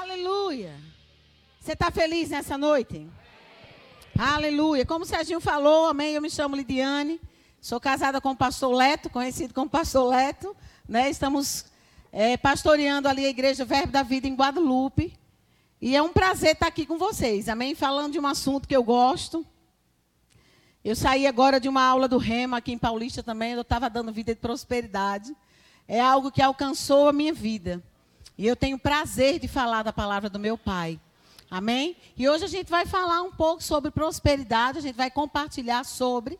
Aleluia. Você está feliz nessa noite? Aleluia. Como o Serginho falou, amém. Eu me chamo Lidiane. Sou casada com o pastor Leto, conhecido como pastor Leto. Né? Estamos é, pastoreando ali a igreja Verbo da Vida em Guadalupe. E é um prazer estar aqui com vocês, amém? Falando de um assunto que eu gosto. Eu saí agora de uma aula do Rema aqui em Paulista também. Eu estava dando vida de prosperidade. É algo que alcançou a minha vida. E eu tenho prazer de falar da palavra do meu pai. Amém? E hoje a gente vai falar um pouco sobre prosperidade, a gente vai compartilhar sobre.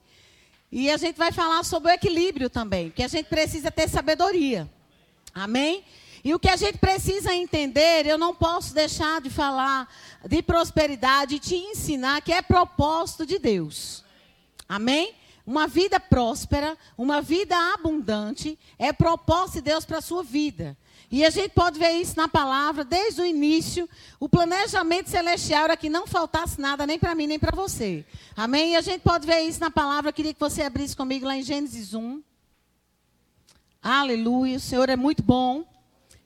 E a gente vai falar sobre o equilíbrio também, que a gente precisa ter sabedoria. Amém? E o que a gente precisa entender, eu não posso deixar de falar de prosperidade e te ensinar que é propósito de Deus. Amém? Uma vida próspera, uma vida abundante, é propósito de Deus para a sua vida. E a gente pode ver isso na palavra, desde o início. O planejamento celestial era que não faltasse nada, nem para mim, nem para você. Amém? E a gente pode ver isso na palavra. Eu queria que você abrisse comigo lá em Gênesis 1. Aleluia. O Senhor é muito bom.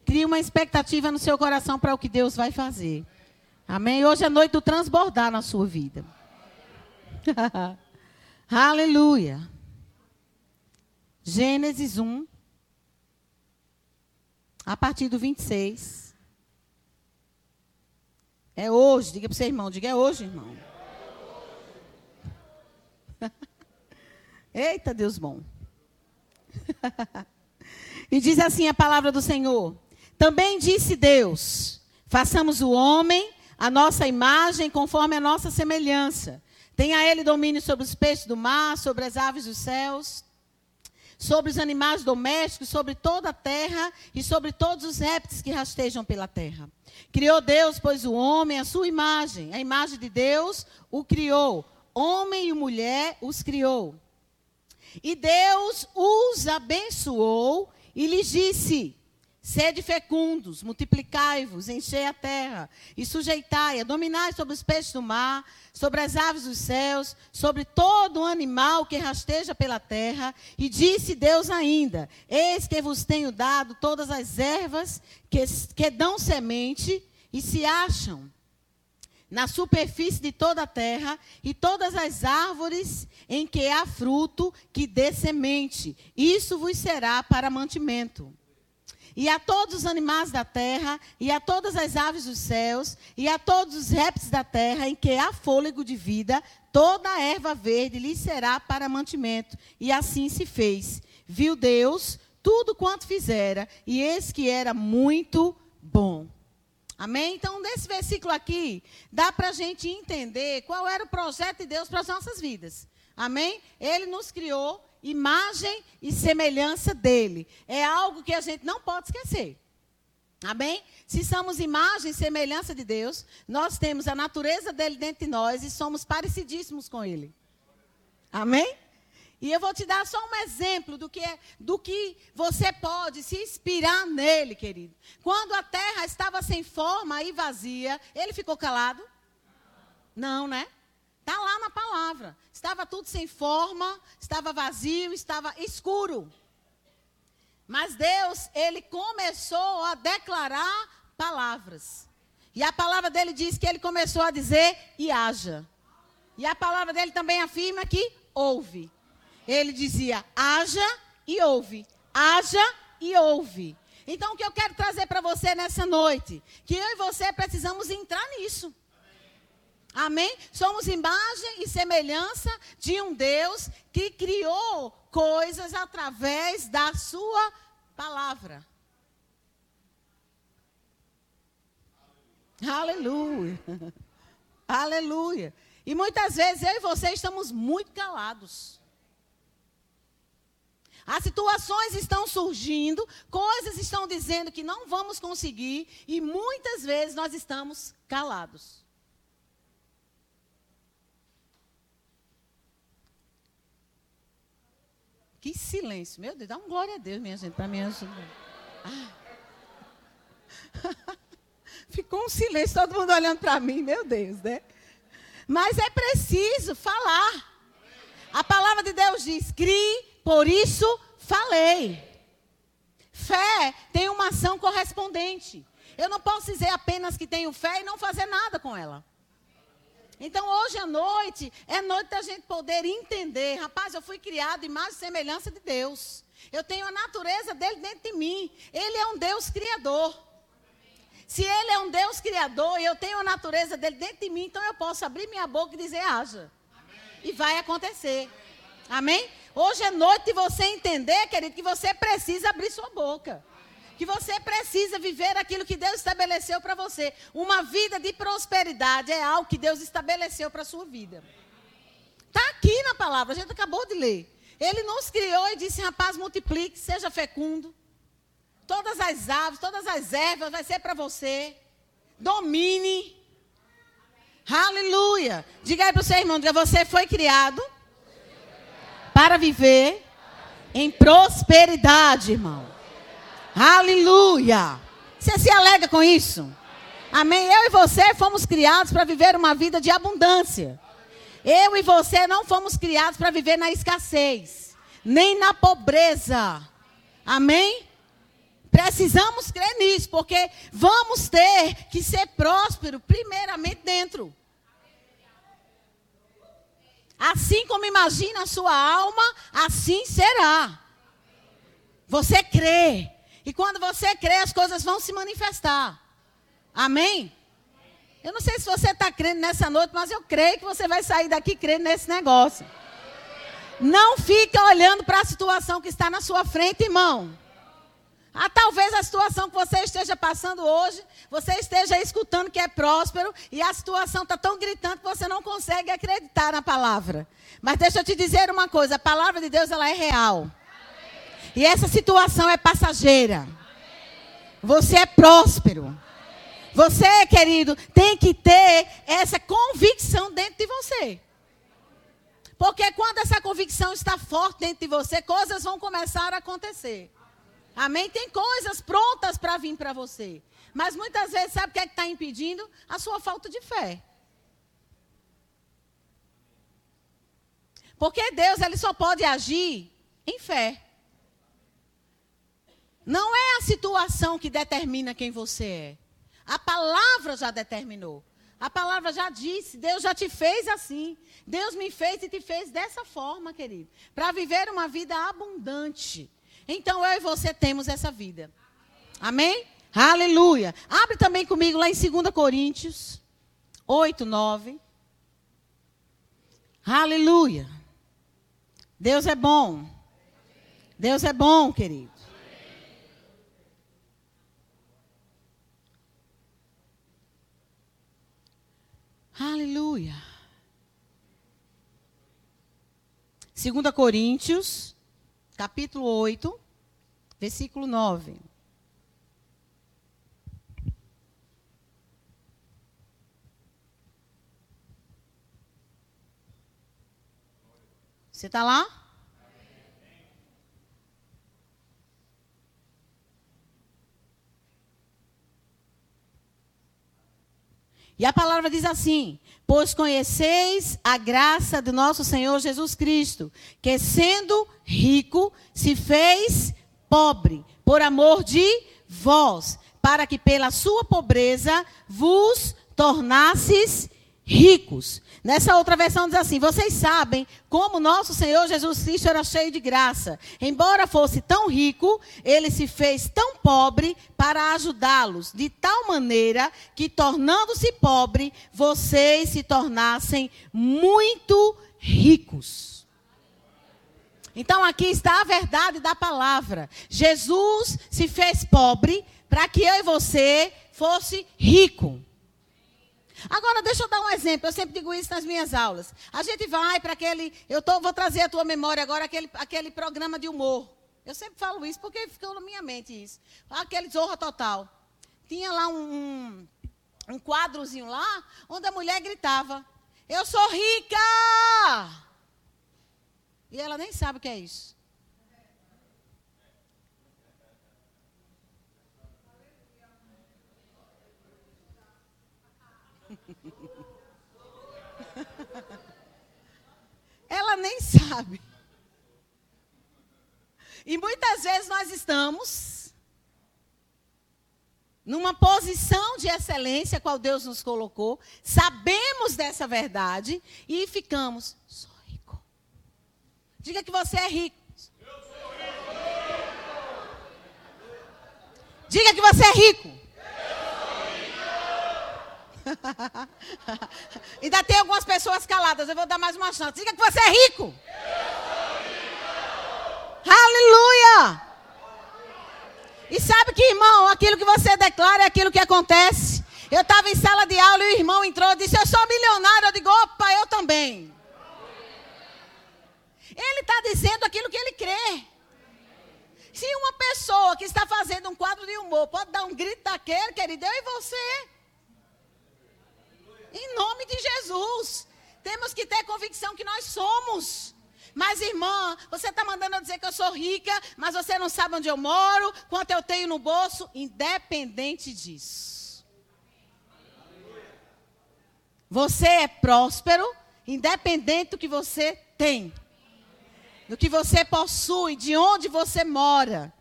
Crie uma expectativa no seu coração para o que Deus vai fazer. Amém? Hoje é noite do transbordar na sua vida. Aleluia. Gênesis 1 a partir do 26. É hoje, diga para o seu irmão, diga é hoje, irmão. Eita, Deus bom. e diz assim a palavra do Senhor: Também disse Deus: Façamos o homem a nossa imagem conforme a nossa semelhança. Tenha ele domínio sobre os peixes do mar, sobre as aves dos céus, sobre os animais domésticos, sobre toda a terra e sobre todos os répteis que rastejam pela terra. Criou Deus, pois, o homem, a sua imagem, a imagem de Deus o criou. Homem e mulher os criou. E Deus os abençoou e lhes disse: Sede fecundos, multiplicai-vos, enchei a terra e sujeitai-a, dominai sobre os peixes do mar, sobre as aves dos céus, sobre todo animal que rasteja pela terra. E disse Deus ainda: Eis que vos tenho dado todas as ervas que, que dão semente e se acham na superfície de toda a terra, e todas as árvores em que há fruto que dê semente. Isso vos será para mantimento e a todos os animais da terra, e a todas as aves dos céus, e a todos os répteis da terra, em que há fôlego de vida, toda a erva verde lhe será para mantimento. E assim se fez. Viu Deus tudo quanto fizera, e eis que era muito bom. Amém? Então, nesse versículo aqui, dá para a gente entender qual era o projeto de Deus para as nossas vidas. Amém? Ele nos criou imagem e semelhança dele. É algo que a gente não pode esquecer. Amém? Se somos imagem e semelhança de Deus, nós temos a natureza dele dentro de nós e somos parecidíssimos com ele. Amém? E eu vou te dar só um exemplo do que, é, do que você pode se inspirar nele, querido. Quando a terra estava sem forma e vazia, ele ficou calado? Não, né? Está lá na palavra. Estava tudo sem forma, estava vazio, estava escuro. Mas Deus, ele começou a declarar palavras. E a palavra dele diz que ele começou a dizer e haja. E a palavra dele também afirma que ouve. Ele dizia haja e ouve. Haja e ouve. Então o que eu quero trazer para você nessa noite, que eu e você precisamos entrar nisso. Amém? Somos imagem e semelhança de um Deus que criou coisas através da sua palavra. Aleluia. Aleluia. E muitas vezes eu e você estamos muito calados. As situações estão surgindo, coisas estão dizendo que não vamos conseguir, e muitas vezes nós estamos calados. Que silêncio. Meu Deus, dá um glória a Deus, minha gente, para me ajudar. Ficou um silêncio, todo mundo olhando para mim, meu Deus, né? Mas é preciso falar. A palavra de Deus diz: crie, por isso falei. Fé tem uma ação correspondente. Eu não posso dizer apenas que tenho fé e não fazer nada com ela. Então, hoje à noite, é noite da gente poder entender. Rapaz, eu fui criado em e semelhança de Deus. Eu tenho a natureza dele dentro de mim. Ele é um Deus criador. Se ele é um Deus criador e eu tenho a natureza dele dentro de mim, então eu posso abrir minha boca e dizer haja. E vai acontecer. Amém? Hoje é noite de você entender, querido, que você precisa abrir sua boca. Que você precisa viver aquilo que Deus estabeleceu para você. Uma vida de prosperidade é algo que Deus estabeleceu para a sua vida. Está aqui na palavra, a gente acabou de ler. Ele nos criou e disse: rapaz, multiplique, seja fecundo. Todas as aves, todas as ervas vai ser para você. Domine. Aleluia. Diga aí para o seu irmão: diga, você foi criado para viver em prosperidade, irmão. Aleluia. Você se alega com isso? Amém? Eu e você fomos criados para viver uma vida de abundância. Eu e você não fomos criados para viver na escassez, nem na pobreza. Amém? Precisamos crer nisso, porque vamos ter que ser próspero, primeiramente dentro. Assim como imagina a sua alma, assim será. Você crê. E quando você crê, as coisas vão se manifestar. Amém? Eu não sei se você está crendo nessa noite, mas eu creio que você vai sair daqui crendo nesse negócio. Não fica olhando para a situação que está na sua frente, irmão. Ah, talvez a situação que você esteja passando hoje, você esteja escutando que é próspero e a situação está tão gritante que você não consegue acreditar na palavra. Mas deixa eu te dizer uma coisa: a palavra de Deus ela é real. E essa situação é passageira. Você é próspero. Você, querido, tem que ter essa convicção dentro de você. Porque quando essa convicção está forte dentro de você, coisas vão começar a acontecer. Amém? Tem coisas prontas para vir para você. Mas muitas vezes, sabe o que é está impedindo? A sua falta de fé. Porque Deus ele só pode agir em fé. Não é a situação que determina quem você é. A palavra já determinou. A palavra já disse, Deus já te fez assim. Deus me fez e te fez dessa forma, querido. Para viver uma vida abundante. Então eu e você temos essa vida. Amém? Aleluia. Abre também comigo lá em 2 Coríntios 8, 9. Aleluia. Deus é bom. Deus é bom, querido. Aleluia. 2 Coríntios, capítulo 8, versículo 9. Você está lá? E a palavra diz assim: Pois conheceis a graça do nosso Senhor Jesus Cristo, que sendo rico, se fez pobre, por amor de vós, para que pela sua pobreza vos tornasses ricos. Nessa outra versão diz assim: Vocês sabem como nosso Senhor Jesus Cristo era cheio de graça. Embora fosse tão rico, ele se fez tão pobre para ajudá-los, de tal maneira que, tornando-se pobre, vocês se tornassem muito ricos. Então aqui está a verdade da palavra. Jesus se fez pobre para que eu e você fosse rico. Agora, deixa eu dar um exemplo. Eu sempre digo isso nas minhas aulas. A gente vai para aquele. Eu tô, vou trazer à tua memória agora aquele, aquele programa de humor. Eu sempre falo isso porque ficou na minha mente isso. Aquele Zorra Total. Tinha lá um, um, um quadrozinho lá, onde a mulher gritava: Eu sou rica! E ela nem sabe o que é isso. Ela nem sabe. E muitas vezes nós estamos numa posição de excelência, qual Deus nos colocou, sabemos dessa verdade e ficamos, sou rico. Diga que você é rico. Diga que você é rico. Ainda tem algumas pessoas caladas. Eu vou dar mais uma chance. Diga que você é rico. Aleluia! E sabe que, irmão, aquilo que você declara é aquilo que acontece. Eu estava em sala de aula e o irmão entrou e disse: Eu sou milionário. Eu digo: opa, eu também. Ele está dizendo aquilo que ele crê. Se uma pessoa que está fazendo um quadro de humor pode dar um grito daquele, querido, eu e você. Em nome de Jesus. Temos que ter convicção que nós somos. Mas, irmã, você está mandando eu dizer que eu sou rica, mas você não sabe onde eu moro, quanto eu tenho no bolso, independente disso. Você é próspero, independente do que você tem, do que você possui, de onde você mora.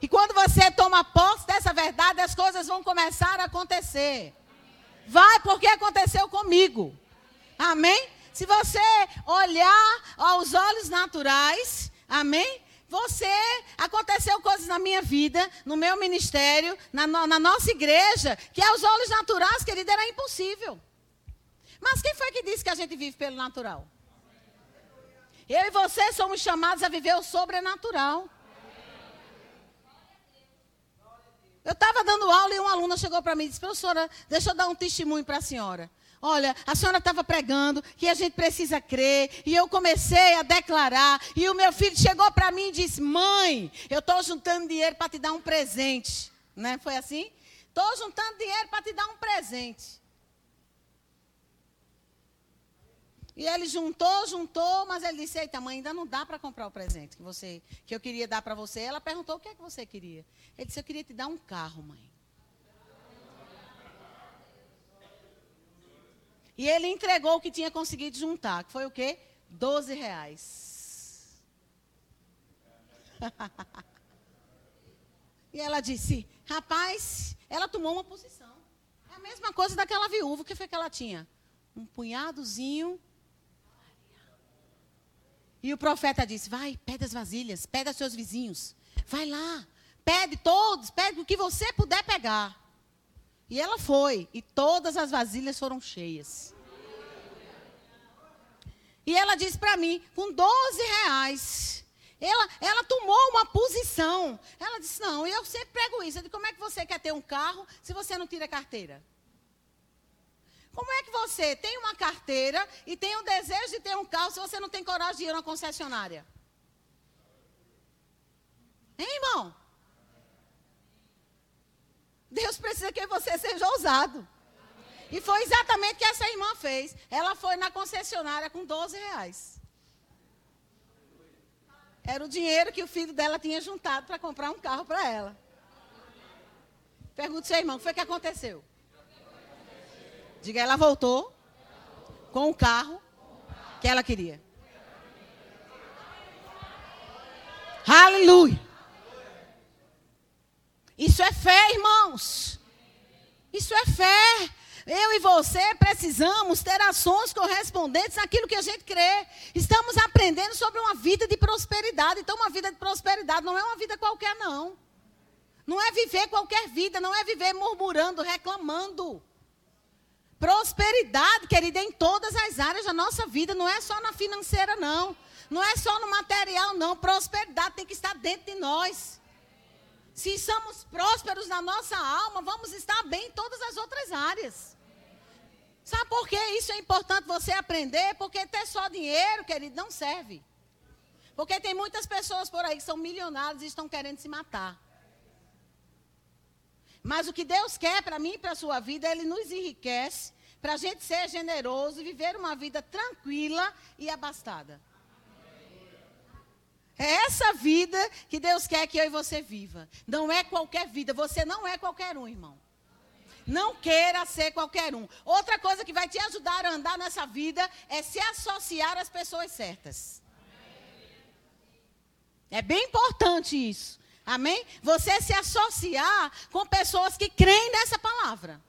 E quando você toma posse dessa verdade, as coisas vão começar a acontecer. Vai porque aconteceu comigo. Amém? Se você olhar aos olhos naturais, amém? Você, aconteceu coisas na minha vida, no meu ministério, na, na nossa igreja, que aos olhos naturais, querida, era impossível. Mas quem foi que disse que a gente vive pelo natural? Eu e você somos chamados a viver o sobrenatural. Eu estava dando aula e uma aluna chegou para mim e disse: Professora, deixa eu dar um testemunho para a senhora. Olha, a senhora estava pregando que a gente precisa crer, e eu comecei a declarar, e o meu filho chegou para mim e disse: Mãe, eu estou juntando dinheiro para te dar um presente. Né? Foi assim? Estou juntando dinheiro para te dar um presente. E ele juntou, juntou, mas ele disse: Eita, mãe, ainda não dá para comprar o presente que, você, que eu queria dar para você. Ela perguntou: O que é que você queria? Ele disse: Eu queria te dar um carro, mãe. E ele entregou o que tinha conseguido juntar, que foi o quê? 12 reais. e ela disse, rapaz, ela tomou uma posição. É a mesma coisa daquela viúva, o que foi que ela tinha? Um punhadozinho. E o profeta disse, vai, pede as vasilhas, pede aos seus vizinhos. Vai lá, pede todos, pede o que você puder pegar. E ela foi, e todas as vasilhas foram cheias. E ela disse para mim, com 12 reais, ela, ela tomou uma posição. Ela disse: Não, eu sempre prego isso. Eu disse, como é que você quer ter um carro se você não tira carteira? Como é que você tem uma carteira e tem o desejo de ter um carro se você não tem coragem de ir na concessionária? Hein, irmão? Deus precisa que você seja ousado. E foi exatamente o que essa irmã fez. Ela foi na concessionária com 12 reais. Era o dinheiro que o filho dela tinha juntado para comprar um carro para ela. Pergunta seu irmão, o que foi que aconteceu? Diga, ela voltou com o carro que ela queria. Aleluia. Isso é fé, irmãos. Isso é fé. Eu e você precisamos ter ações correspondentes àquilo que a gente crê. Estamos aprendendo sobre uma vida de prosperidade. Então, uma vida de prosperidade não é uma vida qualquer, não. Não é viver qualquer vida, não é viver murmurando, reclamando. Prosperidade, querida, em todas as áreas da nossa vida, não é só na financeira, não. Não é só no material, não. Prosperidade tem que estar dentro de nós. Se somos prósperos na nossa alma, vamos estar bem em todas as outras áreas. Sabe por que isso é importante você aprender? Porque ter só dinheiro, querido, não serve. Porque tem muitas pessoas por aí que são milionárias e estão querendo se matar. Mas o que Deus quer para mim e para a sua vida, Ele nos enriquece para a gente ser generoso e viver uma vida tranquila e abastada. É essa vida que Deus quer que eu e você viva. Não é qualquer vida. Você não é qualquer um, irmão. Não queira ser qualquer um. Outra coisa que vai te ajudar a andar nessa vida é se associar às pessoas certas. É bem importante isso. Amém? Você se associar com pessoas que creem nessa palavra.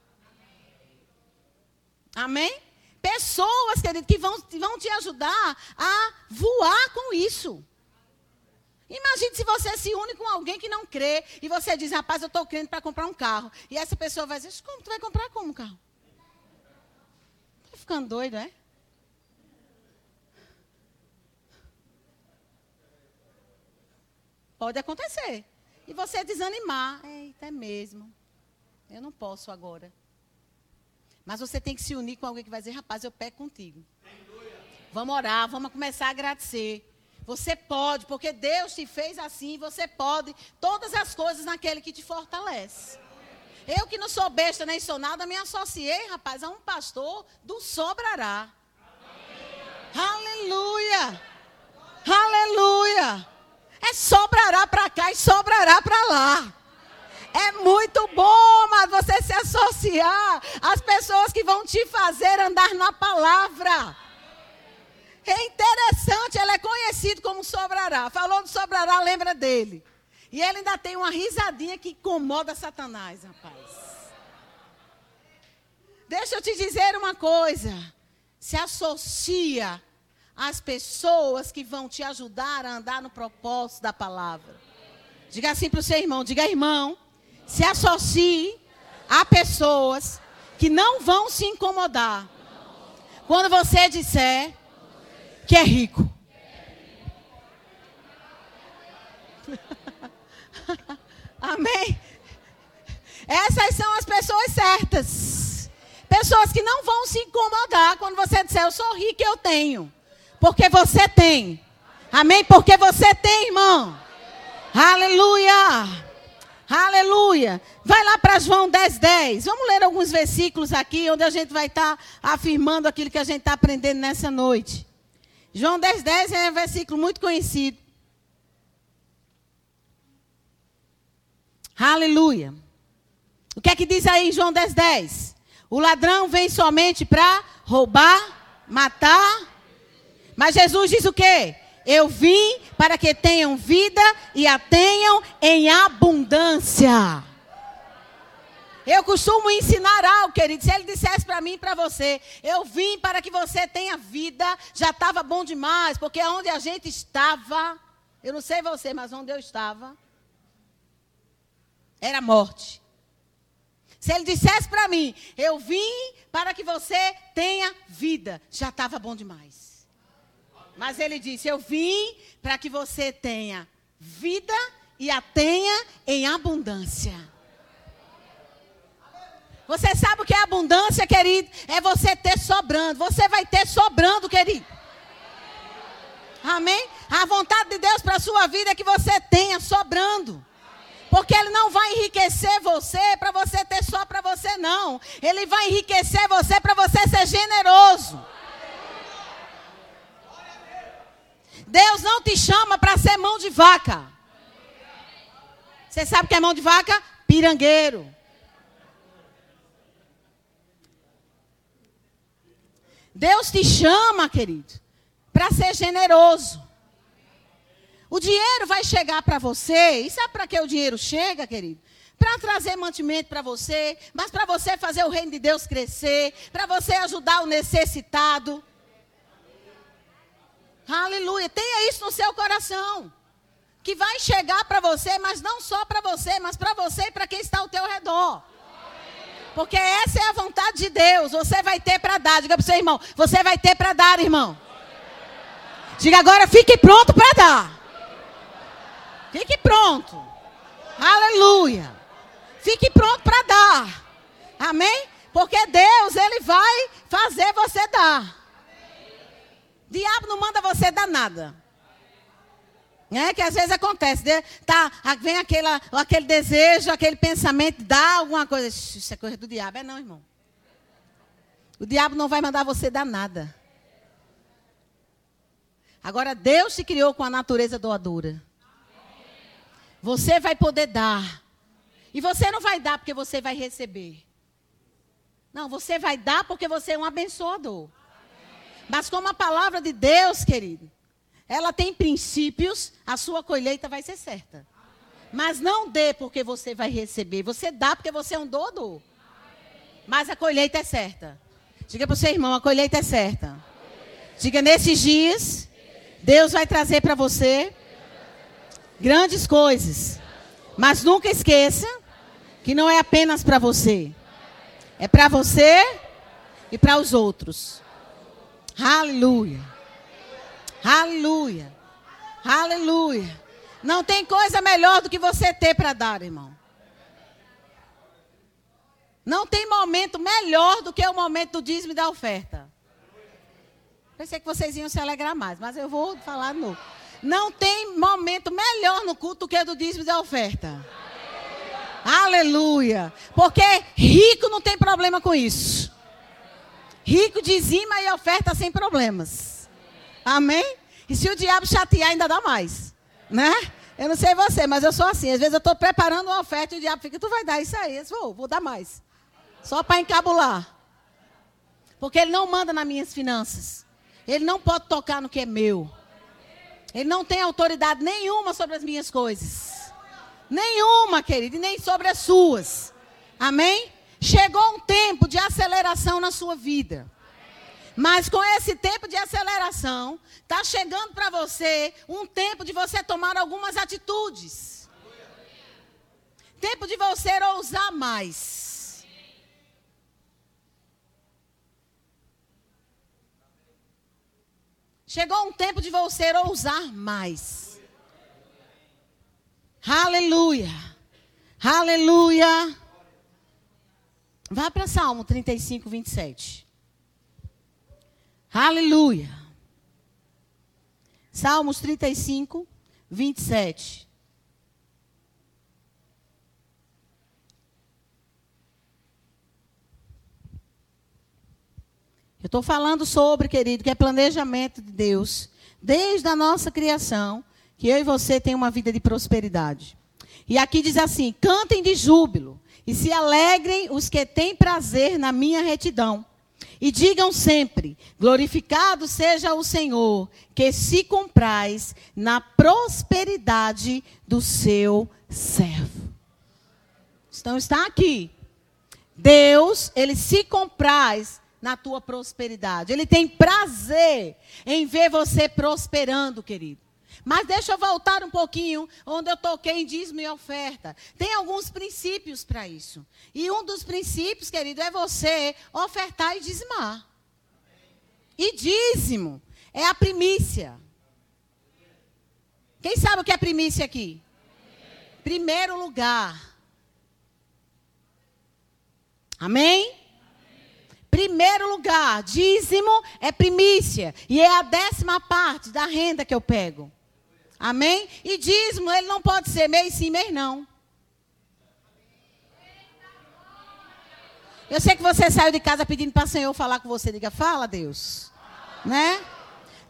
Amém? Pessoas, querido, que vão, vão te ajudar a voar com isso. Imagine se você se une com alguém que não crê e você diz, rapaz, eu estou crendo para comprar um carro. E essa pessoa vai dizer, como? Tu vai comprar como um carro? Está ficando doido, é? Pode acontecer. E você desanimar. Eita, é mesmo. Eu não posso agora. Mas você tem que se unir com alguém que vai dizer, rapaz, eu pego contigo. Vamos orar, vamos começar a agradecer. Você pode, porque Deus te fez assim, você pode todas as coisas naquele que te fortalece. Eu que não sou besta nem sou nada, me associei, rapaz, a um pastor do Sobrará. Aleluia! Aleluia! É sobrará para cá e sobrará para lá. É muito bom, mas você se associar às pessoas que vão te fazer andar na palavra. É interessante, ele é conhecido como Sobrará. Falou do Sobrará, lembra dele. E ele ainda tem uma risadinha que incomoda Satanás, rapaz. Deixa eu te dizer uma coisa. Se associa às pessoas que vão te ajudar a andar no propósito da palavra. Diga assim para o seu irmão: diga, irmão, se associe a pessoas que não vão se incomodar. Quando você disser que é rico. Amém? Essas são as pessoas certas. Pessoas que não vão se incomodar quando você disser, eu sou rico, eu tenho. Porque você tem. Amém? Porque você tem, irmão. Aleluia. Aleluia. Vai lá para João 10, 10. Vamos ler alguns versículos aqui, onde a gente vai estar tá afirmando aquilo que a gente está aprendendo nessa noite. João 10, 10 é um versículo muito conhecido. Aleluia. O que é que diz aí em João 10, 10? O ladrão vem somente para roubar, matar. Mas Jesus diz o quê? Eu vim para que tenham vida e a tenham em abundância. Eu costumo ensinar algo, querido. Se ele dissesse para mim e para você, eu vim para que você tenha vida, já estava bom demais, porque onde a gente estava, eu não sei você, mas onde eu estava, era morte. Se ele dissesse para mim, eu vim para que você tenha vida, já estava bom demais. Mas ele disse: Eu vim para que você tenha vida e a tenha em abundância. Você sabe o que é abundância, querido? É você ter sobrando. Você vai ter sobrando, querido. Amém? A vontade de Deus para a sua vida é que você tenha sobrando. Porque Ele não vai enriquecer você para você ter só para você, não. Ele vai enriquecer você para você ser generoso. Deus não te chama para ser mão de vaca. Você sabe o que é mão de vaca? Pirangueiro. Deus te chama, querido, para ser generoso. O dinheiro vai chegar para você. E sabe para que o dinheiro chega, querido? Para trazer mantimento para você, mas para você fazer o reino de Deus crescer, para você ajudar o necessitado. Aleluia. Tenha isso no seu coração. Que vai chegar para você, mas não só para você, mas para você e para quem está ao teu redor. Porque essa é a vontade de Deus. Você vai ter para dar. Diga para o seu irmão: Você vai ter para dar, irmão. Diga agora: Fique pronto para dar. Fique pronto. Aleluia. Fique pronto para dar. Amém? Porque Deus, Ele vai fazer você dar. Diabo não manda você dar nada. É que às vezes acontece, né? tá, vem aquela, aquele desejo, aquele pensamento, dá alguma coisa. Isso é coisa do diabo, é não, irmão. O diabo não vai mandar você dar nada. Agora, Deus te criou com a natureza doadora. Você vai poder dar. E você não vai dar porque você vai receber. Não, você vai dar porque você é um abençoador. Mas como a palavra de Deus, querido, ela tem princípios, a sua colheita vai ser certa. Mas não dê porque você vai receber. Você dá porque você é um doador. Mas a colheita é certa. Diga para o seu irmão, a colheita é certa. Diga, nesses dias, Deus vai trazer para você grandes coisas. Mas nunca esqueça que não é apenas para você. É para você e para os outros. Aleluia. Aleluia. Aleluia. Não tem coisa melhor do que você ter para dar, irmão. Não tem momento melhor do que o momento do dízimo e da oferta. Pensei que vocês iam se alegrar mais, mas eu vou falar de novo. Não tem momento melhor no culto do que o do dízimo e da oferta. Aleluia. Porque rico não tem problema com isso. Rico dizima e oferta sem problemas. Amém? E se o diabo chatear, ainda dá mais. Né? Eu não sei você, mas eu sou assim. Às vezes eu estou preparando uma oferta e o diabo fica, tu vai dar isso aí. Eu vou, vou dar mais. Só para encabular. Porque ele não manda nas minhas finanças. Ele não pode tocar no que é meu. Ele não tem autoridade nenhuma sobre as minhas coisas. Nenhuma, querido, nem sobre as suas. Amém? Chegou um tempo de aceleração na sua vida. Mas com esse tempo de aceleração, está chegando para você um tempo de você tomar algumas atitudes. Tempo de você ousar mais. Chegou um tempo de você ousar mais. Aleluia. Aleluia. Vá para Salmo 35, 27. Aleluia. Salmos 35, 27. Eu estou falando sobre, querido, que é planejamento de Deus, desde a nossa criação, que eu e você tem uma vida de prosperidade. E aqui diz assim: cantem de júbilo e se alegrem os que têm prazer na minha retidão. E digam sempre: glorificado seja o Senhor, que se compraz na prosperidade do seu servo. Então está aqui. Deus, ele se compraz na tua prosperidade. Ele tem prazer em ver você prosperando, querido. Mas deixa eu voltar um pouquinho onde eu toquei em dízimo e oferta. Tem alguns princípios para isso. E um dos princípios, querido, é você ofertar e dizimar. E dízimo é a primícia. Quem sabe o que é primícia aqui? Primeiro lugar. Amém? Primeiro lugar, dízimo é primícia. E é a décima parte da renda que eu pego. Amém? E dízimo, ele não pode ser mês sim, mês não. Eu sei que você saiu de casa pedindo para o Senhor falar com você. Diga, fala, Deus. Né?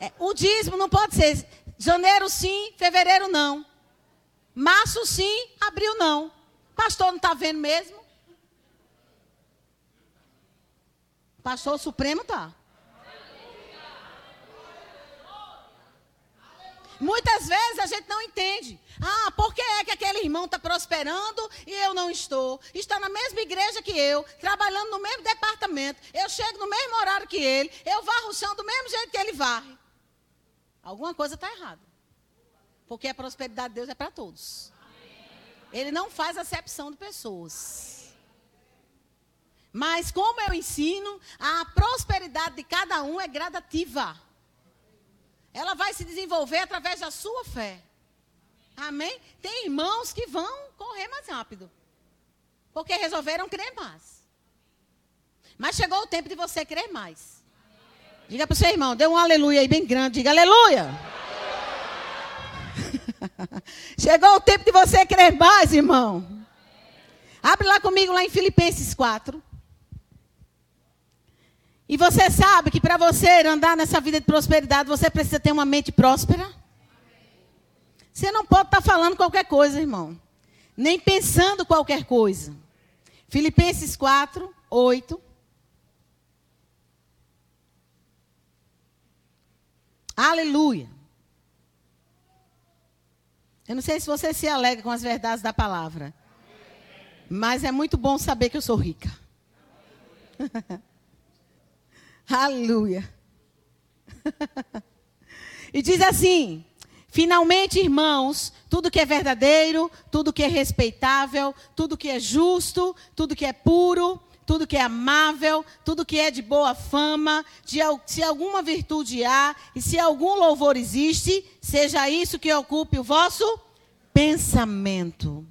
É, o dízimo não pode ser janeiro sim, fevereiro não. Março sim, abril não. Pastor não está vendo mesmo? Pastor Supremo está. Muitas vezes a gente não entende. Ah, por que é que aquele irmão está prosperando e eu não estou? Está na mesma igreja que eu, trabalhando no mesmo departamento. Eu chego no mesmo horário que ele, eu varro o chão do mesmo jeito que ele varre. Alguma coisa está errada. Porque a prosperidade de Deus é para todos. Ele não faz acepção de pessoas. Mas como eu ensino, a prosperidade de cada um é gradativa. Ela vai se desenvolver através da sua fé. Amém? Tem irmãos que vão correr mais rápido. Porque resolveram crer mais. Mas chegou o tempo de você crer mais. Diga para o seu irmão, dê um aleluia aí bem grande. Diga aleluia. chegou o tempo de você crer mais, irmão. Abre lá comigo lá em Filipenses 4. E você sabe que para você andar nessa vida de prosperidade, você precisa ter uma mente próspera? Você não pode estar tá falando qualquer coisa, irmão. Nem pensando qualquer coisa. Filipenses 4, 8. Aleluia. Eu não sei se você se alegra com as verdades da palavra. Mas é muito bom saber que eu sou rica. Aleluia. e diz assim: Finalmente, irmãos, tudo que é verdadeiro, tudo que é respeitável, tudo que é justo, tudo que é puro, tudo que é amável, tudo que é de boa fama, de, se alguma virtude há e se algum louvor existe, seja isso que ocupe o vosso pensamento.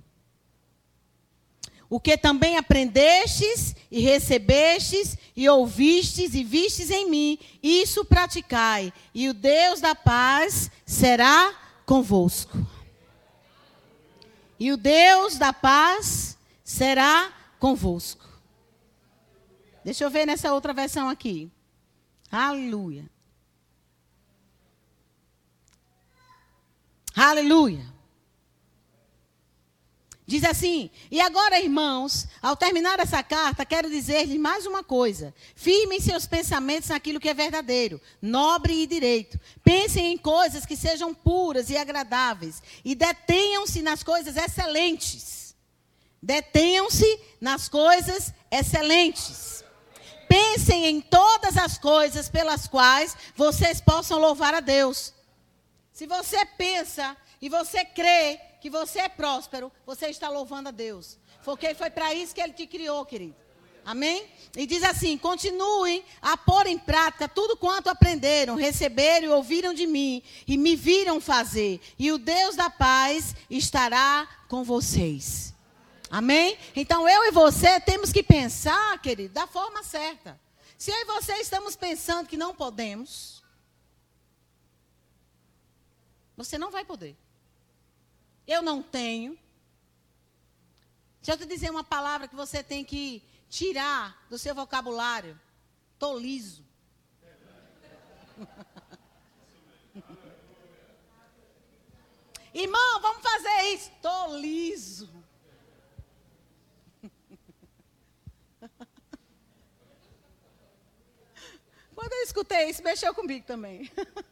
O que também aprendestes e recebestes e ouvistes e vistes em mim, isso praticai, e o Deus da paz será convosco. E o Deus da paz será convosco. Deixa eu ver nessa outra versão aqui. Aleluia. Aleluia. Diz assim: E agora, irmãos, ao terminar essa carta, quero dizer-lhes mais uma coisa. Firmem seus pensamentos naquilo que é verdadeiro, nobre e direito. Pensem em coisas que sejam puras e agradáveis. E detenham-se nas coisas excelentes. Detenham-se nas coisas excelentes. Pensem em todas as coisas pelas quais vocês possam louvar a Deus. Se você pensa e você crê que você é próspero, você está louvando a Deus. Porque foi para isso que Ele te criou, querido. Amém? E diz assim: continuem a pôr em prática tudo quanto aprenderam, receberam e ouviram de mim, e me viram fazer. E o Deus da paz estará com vocês. Amém? Então eu e você temos que pensar, querido, da forma certa. Se eu e você estamos pensando que não podemos, você não vai poder. Eu não tenho. Deixa eu te dizer uma palavra que você tem que tirar do seu vocabulário. Tolizo. Irmão, vamos fazer isso. Tolizo. Quando eu escutei isso, mexeu comigo também.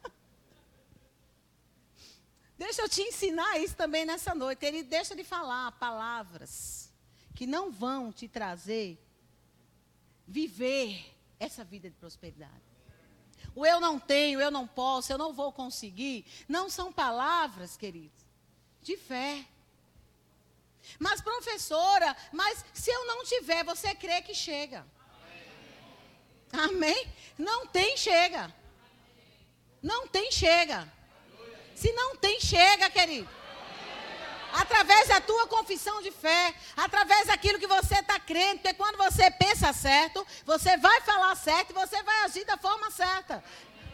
deixa eu te ensinar isso também nessa noite. Ele deixa de falar palavras que não vão te trazer viver essa vida de prosperidade. O eu não tenho, eu não posso, eu não vou conseguir, não são palavras, queridos, de fé. Mas, professora, mas se eu não tiver, você crê que chega. Amém? Não tem, chega. Não tem, chega. Se não tem, chega, querido. Através da tua confissão de fé, através daquilo que você está crendo, porque quando você pensa certo, você vai falar certo e você vai agir da forma certa.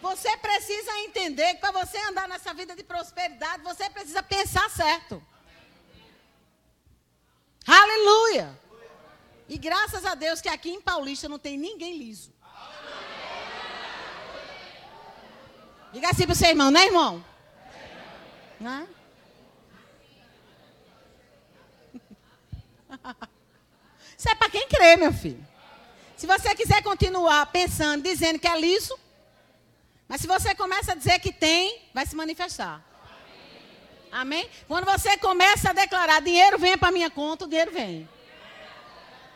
Você precisa entender que para você andar nessa vida de prosperidade, você precisa pensar certo. Aleluia! E graças a Deus que aqui em Paulista não tem ninguém liso. Diga assim para o seu irmão, né, irmão? Né? Isso é para quem crê, meu filho. Se você quiser continuar pensando, dizendo que é liso, mas se você começa a dizer que tem, vai se manifestar. Amém? Quando você começa a declarar, dinheiro vem para minha conta, o dinheiro vem.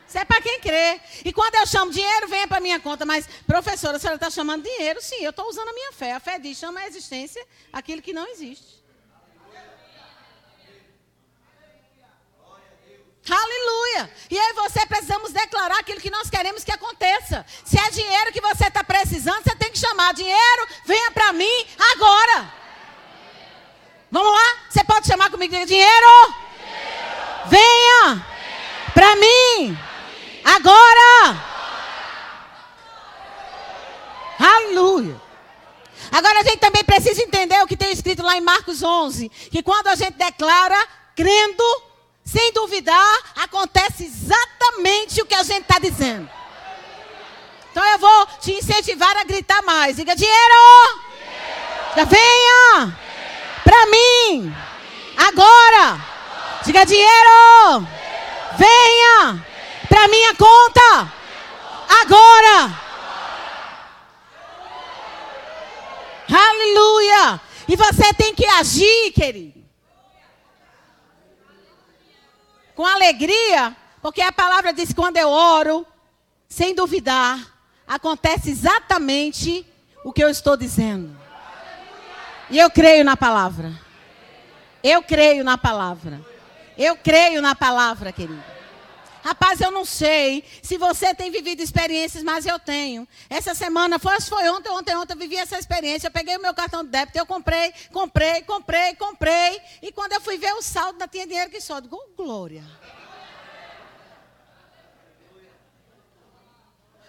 Isso é para quem crê. E quando eu chamo dinheiro, vem para minha conta. Mas, professora, a senhora está chamando dinheiro? Sim, eu estou usando a minha fé. A fé diz, chama a existência aquilo que não existe. Aleluia! E aí você precisamos declarar aquilo que nós queremos que aconteça. Se é dinheiro que você está precisando, você tem que chamar. Dinheiro, venha para mim agora. Vamos lá? Você pode chamar comigo dinheiro? dinheiro. Venha para mim. Agora! Aleluia! Agora a gente também precisa entender o que tem escrito lá em Marcos 11: que quando a gente declara, crendo, sem duvidar, acontece exatamente o que a gente está dizendo. Então eu vou te incentivar a gritar mais. Diga: dinheiro! dinheiro. Venha! Para mim! Agora! Diga: dinheiro! Venha! para minha conta. Agora. Aleluia. E você tem que agir, querido. Com alegria, porque a palavra diz: quando eu oro, sem duvidar, acontece exatamente o que eu estou dizendo. E eu creio na palavra. Eu creio na palavra. Eu creio na palavra, querido. Rapaz, eu não sei se você tem vivido experiências, mas eu tenho. Essa semana, foi, foi ontem, ontem, ontem, eu vivi essa experiência. Eu peguei o meu cartão de débito, eu comprei, comprei, comprei, comprei. E quando eu fui ver o saldo, ainda tinha dinheiro que só. Digo, glória.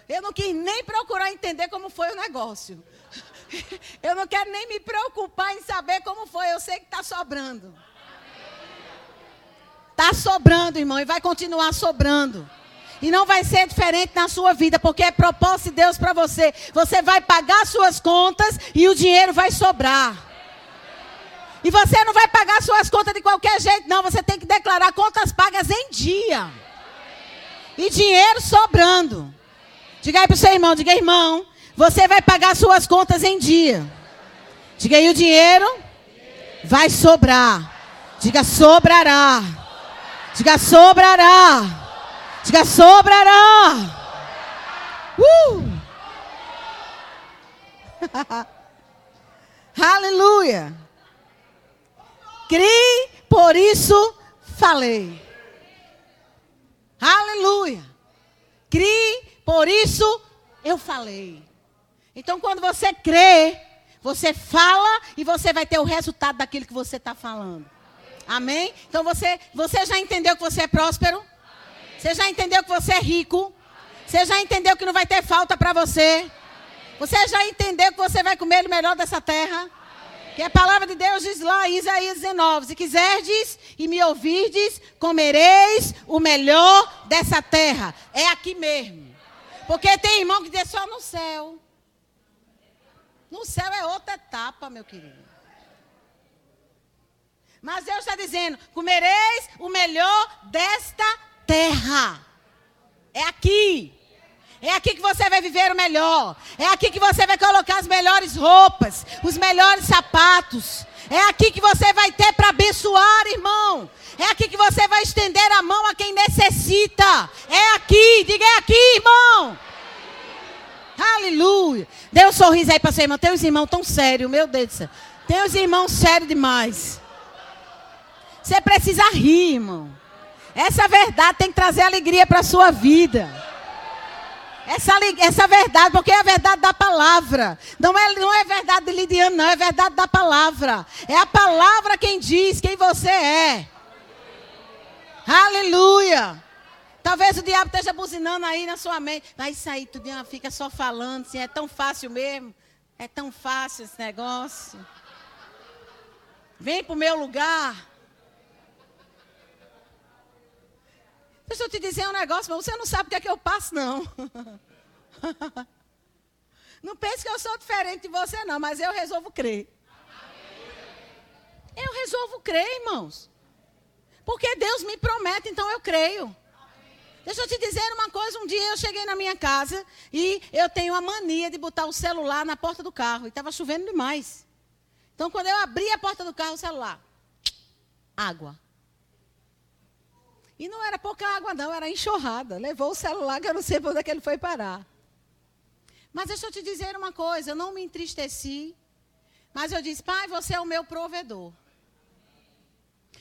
Eu não quis nem procurar entender como foi o negócio. Eu não quero nem me preocupar em saber como foi. Eu sei que está sobrando. Está sobrando, irmão, e vai continuar sobrando. E não vai ser diferente na sua vida, porque é propósito de Deus para você. Você vai pagar suas contas e o dinheiro vai sobrar. E você não vai pagar suas contas de qualquer jeito, não. Você tem que declarar contas pagas em dia. E dinheiro sobrando. Diga aí para o seu irmão, diga, irmão, você vai pagar suas contas em dia. Diga aí, o dinheiro vai sobrar. Diga, sobrará. Diga, sobrará. Diga, sobrará. Uh! Aleluia. Crie, por isso falei. Aleluia. Crie, por isso eu falei. Então, quando você crê, você fala e você vai ter o resultado daquilo que você está falando. Amém? Então, você, você já entendeu que você é próspero? Amém. Você já entendeu que você é rico? Amém. Você já entendeu que não vai ter falta para você? Amém. Você já entendeu que você vai comer o melhor dessa terra? Que a palavra de Deus diz lá em Isaías 19: Se quiserdes e me ouvirdes, comereis o melhor dessa terra. É aqui mesmo. Porque tem irmão que diz só no céu. No céu é outra etapa, meu querido. Mas Deus está dizendo: comereis o melhor desta terra. É aqui. É aqui que você vai viver o melhor. É aqui que você vai colocar as melhores roupas, os melhores sapatos. É aqui que você vai ter para abençoar, irmão. É aqui que você vai estender a mão a quem necessita. É aqui, diga é aqui, irmão. Aleluia. Dê um sorriso aí para seu irmão. Tem uns irmãos tão sérios, meu Deus do céu. Tem uns irmãos sérios demais. Você precisa rir, irmão. Essa verdade tem que trazer alegria para a sua vida. Essa, essa verdade, porque é a verdade da palavra. Não é, não é verdade de Lidiano, não. É verdade da palavra. É a palavra quem diz quem você é. Aleluia. Talvez o diabo esteja buzinando aí na sua mente. Vai sair tudo, fica só falando, assim, é tão fácil mesmo. É tão fácil esse negócio. Vem para o meu lugar. Deixa eu te dizer um negócio, mas você não sabe o que é que eu passo, não. Não pense que eu sou diferente de você, não, mas eu resolvo crer. Eu resolvo crer, irmãos. Porque Deus me promete, então eu creio. Deixa eu te dizer uma coisa. Um dia eu cheguei na minha casa e eu tenho a mania de botar o celular na porta do carro. E estava chovendo demais. Então, quando eu abri a porta do carro, o celular. Água. E não era pouca água, não, era enxurrada. Levou o celular, que eu não sei para onde é que ele foi parar. Mas deixa eu te dizer uma coisa: eu não me entristeci. Mas eu disse, pai, você é o meu provedor.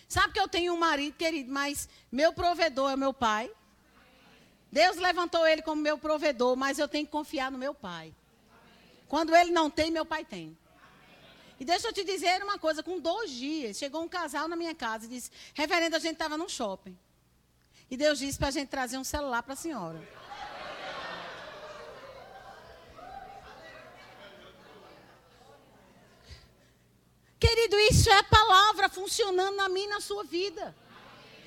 Sabe que eu tenho um marido, querido, mas meu provedor é meu pai. Deus levantou ele como meu provedor, mas eu tenho que confiar no meu pai. Quando ele não tem, meu pai tem. E deixa eu te dizer uma coisa: com dois dias, chegou um casal na minha casa e disse: Reverendo, a gente estava num shopping. E Deus disse para a gente trazer um celular para a senhora. Querido, isso é a palavra funcionando na minha e na sua vida.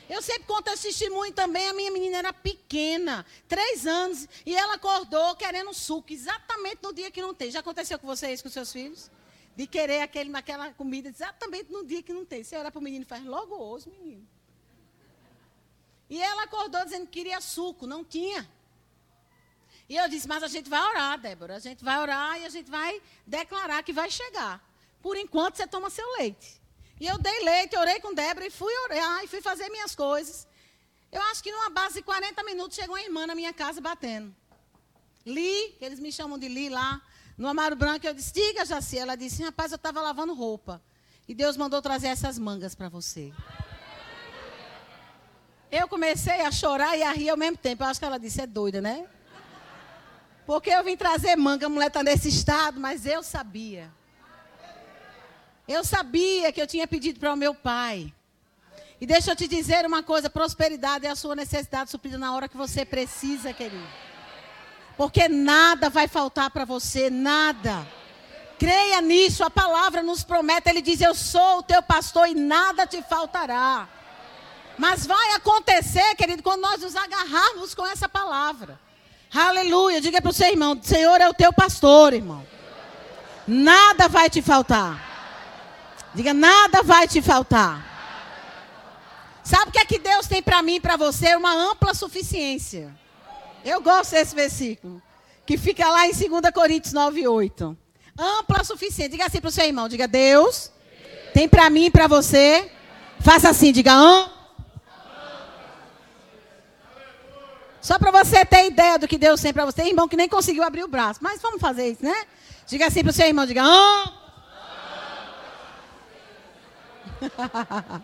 Eu sempre conto esse testemunho também. A minha menina era pequena, três anos, e ela acordou querendo suco, exatamente no dia que não tem. Já aconteceu com vocês, com seus filhos? De querer aquele, aquela comida exatamente no dia que não tem. Você olha para o menino e faz, logo hoje, menino. E ela acordou dizendo que queria suco, não tinha. E eu disse, mas a gente vai orar, Débora. A gente vai orar e a gente vai declarar que vai chegar. Por enquanto, você toma seu leite. E eu dei leite, orei com Débora e fui orar e fui fazer minhas coisas. Eu acho que numa base de 40 minutos chegou uma irmã na minha casa batendo. Li, que eles me chamam de Li lá, no Amaro Branco, eu disse, diga, Jaci. Ela disse, rapaz, eu estava lavando roupa. E Deus mandou trazer essas mangas para você. Eu comecei a chorar e a rir ao mesmo tempo. Eu acho que ela disse, é doida, né? Porque eu vim trazer manga, a mulher está nesse estado, mas eu sabia. Eu sabia que eu tinha pedido para o meu pai. E deixa eu te dizer uma coisa: prosperidade é a sua necessidade suprida na hora que você precisa, querido. Porque nada vai faltar para você, nada. Creia nisso, a palavra nos promete, ele diz: Eu sou o teu pastor e nada te faltará. Mas vai acontecer, querido, quando nós nos agarrarmos com essa palavra. Aleluia. Diga para o seu irmão: Senhor é o teu pastor, irmão. Nada vai te faltar. Diga: Nada vai te faltar. Sabe o que é que Deus tem para mim e para você? Uma ampla suficiência. Eu gosto desse versículo. Que fica lá em 2 Coríntios 9, 8. Ampla suficiência. Diga assim para o seu irmão: Diga, Deus tem para mim e para você. Faça assim, diga, ampla. Só para você ter ideia do que Deus tem para você, irmão que nem conseguiu abrir o braço. Mas vamos fazer isso, né? Diga assim para o seu irmão, diga, ampla.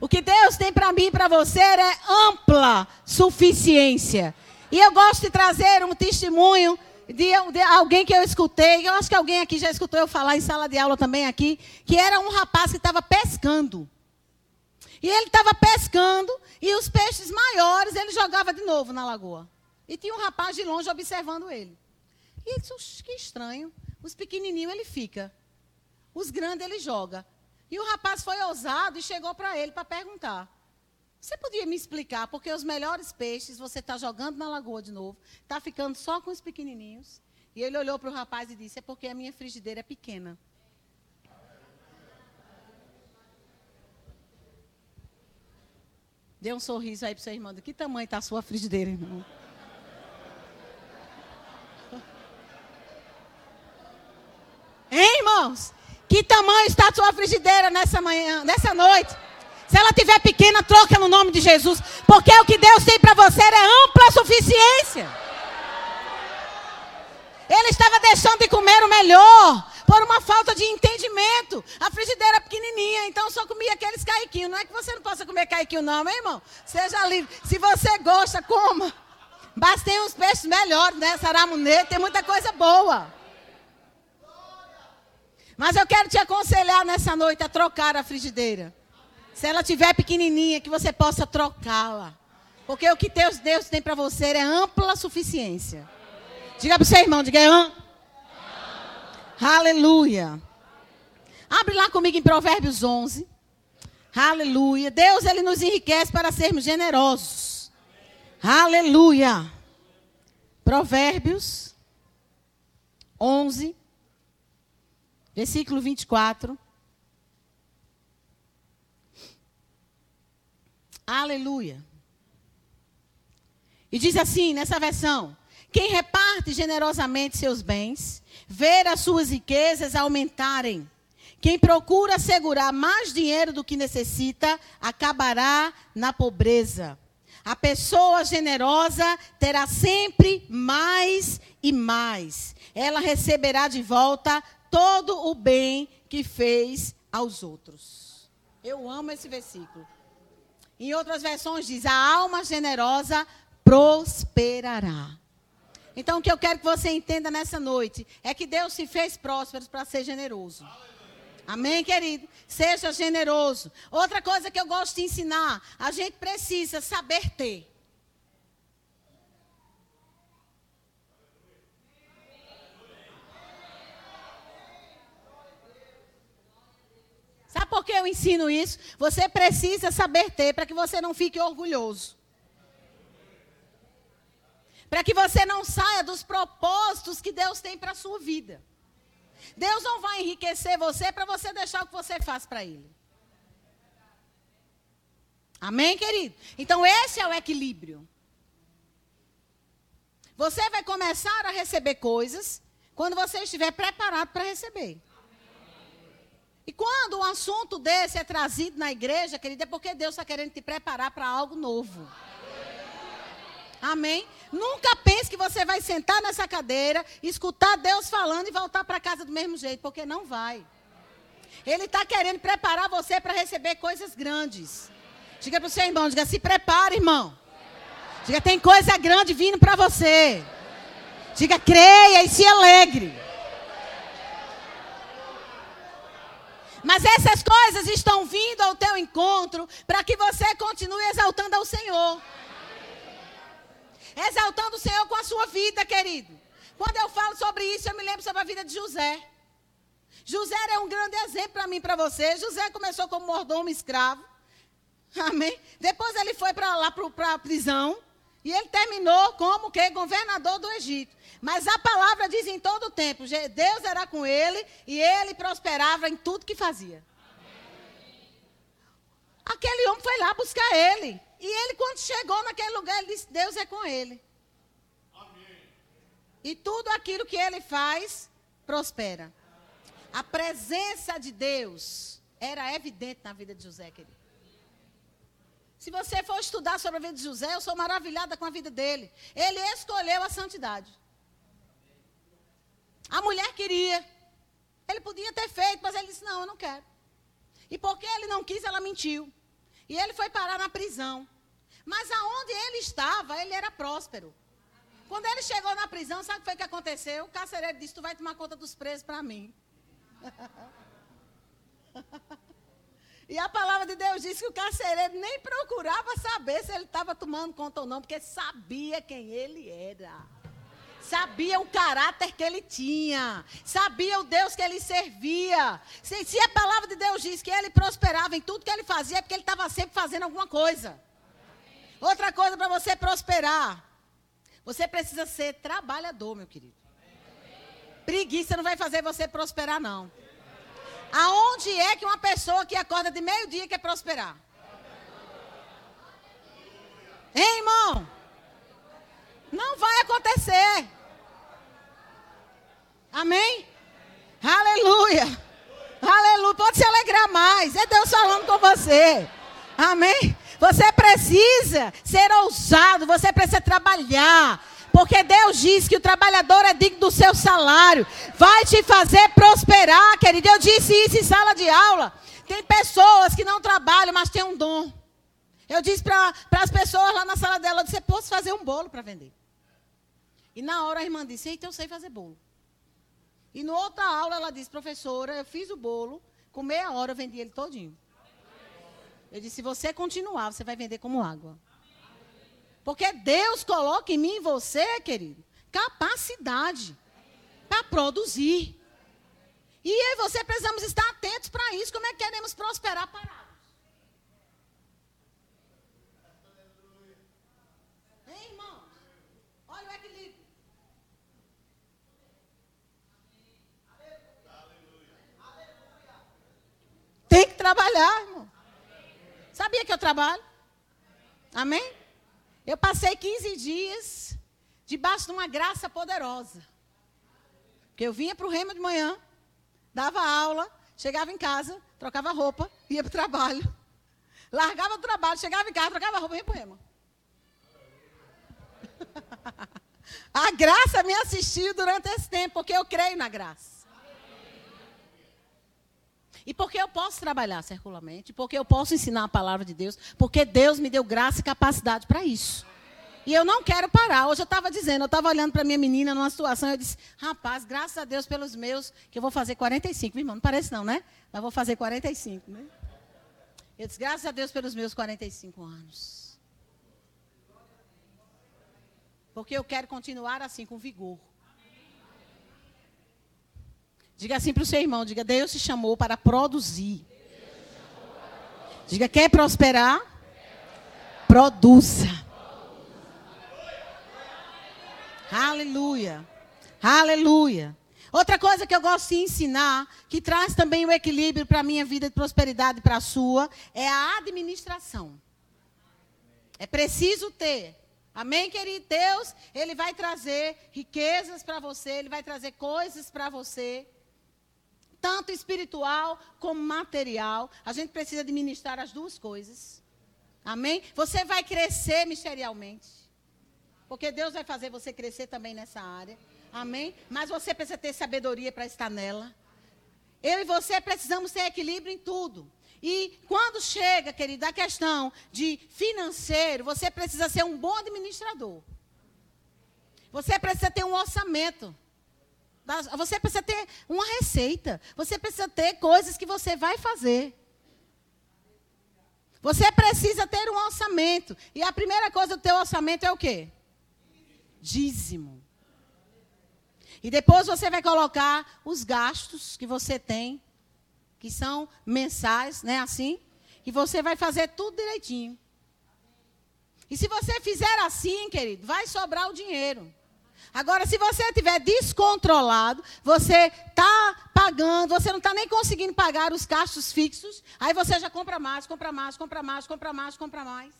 o que Deus tem para mim e para você é ampla suficiência. E eu gosto de trazer um testemunho de, de, alguém que eu escutei. Eu acho que alguém aqui já escutou eu falar em sala de aula também aqui, que era um rapaz que estava pescando. E ele estava pescando e os peixes maiores ele jogava de novo na lagoa. E tinha um rapaz de longe observando ele. E ele disse, que estranho. Os pequenininhos ele fica. Os grandes ele joga. E o rapaz foi ousado e chegou para ele para perguntar. Você podia me explicar porque os melhores peixes você está jogando na lagoa de novo, está ficando só com os pequenininhos? E ele olhou para o rapaz e disse: É porque a minha frigideira é pequena. Dê um sorriso aí para o seu irmão. De que tamanho está a sua frigideira, irmão? Hein, irmãos? Que tamanho está a sua frigideira nessa manhã, nessa noite? Se ela tiver pequena, troca no nome de Jesus, porque o que Deus tem para você é ampla suficiência. Ele estava deixando de comer o melhor por uma falta de entendimento. A frigideira é pequenininha, então só comia aqueles caiquinhos. Não é que você não possa comer caiquinho, não, meu irmão. Seja livre. Se você gosta, coma. Mas tem uns peixes melhores, né? Saramunê, tem muita coisa boa. Mas eu quero te aconselhar nessa noite a trocar a frigideira. Se ela tiver pequenininha, que você possa trocá-la. Porque o que Deus, Deus tem para você é ampla suficiência. Diga para o seu irmão, diga é ampla. Aleluia. Abre lá comigo em Provérbios 11. Aleluia. Deus, ele nos enriquece para sermos generosos. Aleluia. Provérbios 11. Versículo 24. Aleluia. E diz assim, nessa versão: Quem reparte generosamente seus bens, ver as suas riquezas aumentarem. Quem procura segurar mais dinheiro do que necessita, acabará na pobreza. A pessoa generosa terá sempre mais e mais. Ela receberá de volta todo o bem que fez aos outros. Eu amo esse versículo. Em outras versões diz: a alma generosa prosperará. Então, o que eu quero que você entenda nessa noite é que Deus se fez próspero para ser generoso. Amém, querido? Seja generoso. Outra coisa que eu gosto de ensinar: a gente precisa saber ter. Sabe por que eu ensino isso? Você precisa saber ter para que você não fique orgulhoso. Para que você não saia dos propósitos que Deus tem para a sua vida. Deus não vai enriquecer você para você deixar o que você faz para Ele. Amém, querido? Então, esse é o equilíbrio. Você vai começar a receber coisas quando você estiver preparado para receber. E quando um assunto desse é trazido na igreja, querida, é porque Deus está querendo te preparar para algo novo. Amém? Nunca pense que você vai sentar nessa cadeira, escutar Deus falando e voltar para casa do mesmo jeito, porque não vai. Ele está querendo preparar você para receber coisas grandes. Diga para o seu irmão, diga, se prepare, irmão. Diga, tem coisa grande vindo para você. Diga, creia e se alegre. Mas essas coisas estão vindo ao teu encontro para que você continue exaltando ao Senhor. Exaltando o Senhor com a sua vida, querido. Quando eu falo sobre isso, eu me lembro sobre a vida de José. José é um grande exemplo para mim para você. José começou como mordomo escravo. Amém? Depois ele foi para lá para a prisão. E ele terminou como que? Governador do Egito. Mas a palavra diz em todo o tempo: Deus era com ele e ele prosperava em tudo que fazia. Aquele homem foi lá buscar ele. E ele, quando chegou naquele lugar, ele disse: Deus é com ele. Amém. E tudo aquilo que ele faz, prospera. A presença de Deus era evidente na vida de José, querido. Se você for estudar sobre a vida de José, eu sou maravilhada com a vida dele. Ele escolheu a santidade. A mulher queria. Ele podia ter feito, mas ele disse: Não, eu não quero. E porque ele não quis, ela mentiu. E ele foi parar na prisão. Mas aonde ele estava, ele era próspero. Quando ele chegou na prisão, sabe o que foi que aconteceu? O carcereiro disse: Tu vai tomar conta dos presos para mim. e a palavra de Deus diz que o carcereiro nem procurava saber se ele estava tomando conta ou não, porque sabia quem ele era. Sabia o caráter que ele tinha. Sabia o Deus que ele servia. Se, se a palavra de Deus diz que ele prosperava em tudo que ele fazia, é porque ele estava sempre fazendo alguma coisa. Outra coisa para você prosperar. Você precisa ser trabalhador, meu querido. Preguiça não vai fazer você prosperar, não. Aonde é que uma pessoa que acorda de meio-dia quer prosperar? Hein, irmão? Não vai acontecer. Amém? Aleluia. Aleluia. Pode se alegrar mais. É Deus falando com você. Amém? Você precisa ser ousado. Você precisa trabalhar. Porque Deus diz que o trabalhador é digno do seu salário. Vai te fazer prosperar, querido. Eu disse isso em sala de aula. Tem pessoas que não trabalham, mas têm um dom. Eu disse para as pessoas lá na sala dela, eu disse, posso fazer um bolo para vender. E na hora a irmã disse, eita, eu sei fazer bolo. E na outra aula ela disse, professora, eu fiz o bolo, com meia hora eu vendi ele todinho. Eu disse, se você continuar, você vai vender como água. Porque Deus coloca em mim e você, querido, capacidade para produzir. E eu e você precisamos estar atentos para isso. Como é que queremos prosperar parados? Hein, irmão? Olha o equilíbrio. Tem que trabalhar, irmão. Sabia que eu trabalho? Amém? Eu passei 15 dias debaixo de uma graça poderosa. Porque eu vinha para o remo de manhã, dava aula, chegava em casa, trocava roupa, ia para o trabalho. Largava o trabalho, chegava em casa, trocava roupa e ia para o remo. A graça me assistiu durante esse tempo, porque eu creio na graça. E porque eu posso trabalhar circularmente, porque eu posso ensinar a palavra de Deus, porque Deus me deu graça e capacidade para isso. E eu não quero parar. Hoje eu estava dizendo, eu estava olhando para minha menina numa situação, eu disse, rapaz, graças a Deus pelos meus, que eu vou fazer 45. Irmão, não parece não, né? Mas vou fazer 45, né? Eu disse, graças a Deus pelos meus 45 anos. Porque eu quero continuar assim, com vigor. Diga assim para o seu irmão: diga, Deus te chamou para produzir. Diga, quer prosperar? Produza. Aleluia. Aleluia. Outra coisa que eu gosto de ensinar, que traz também o equilíbrio para a minha vida de prosperidade e para a sua, é a administração. É preciso ter. Amém, querido? Deus, Ele vai trazer riquezas para você, Ele vai trazer coisas para você tanto espiritual como material. A gente precisa administrar as duas coisas. Amém? Você vai crescer ministerialmente. Porque Deus vai fazer você crescer também nessa área. Amém? Mas você precisa ter sabedoria para estar nela. Eu e você precisamos ter equilíbrio em tudo. E quando chega, querido, a questão de financeiro, você precisa ser um bom administrador. Você precisa ter um orçamento. Você precisa ter uma receita. Você precisa ter coisas que você vai fazer. Você precisa ter um orçamento. E a primeira coisa do teu orçamento é o quê? Dízimo. E depois você vai colocar os gastos que você tem que são mensais, né? Assim. E você vai fazer tudo direitinho. E se você fizer assim, querido, vai sobrar o dinheiro. Agora, se você estiver descontrolado, você está pagando, você não está nem conseguindo pagar os gastos fixos, aí você já compra mais, compra mais, compra mais, compra mais, compra mais.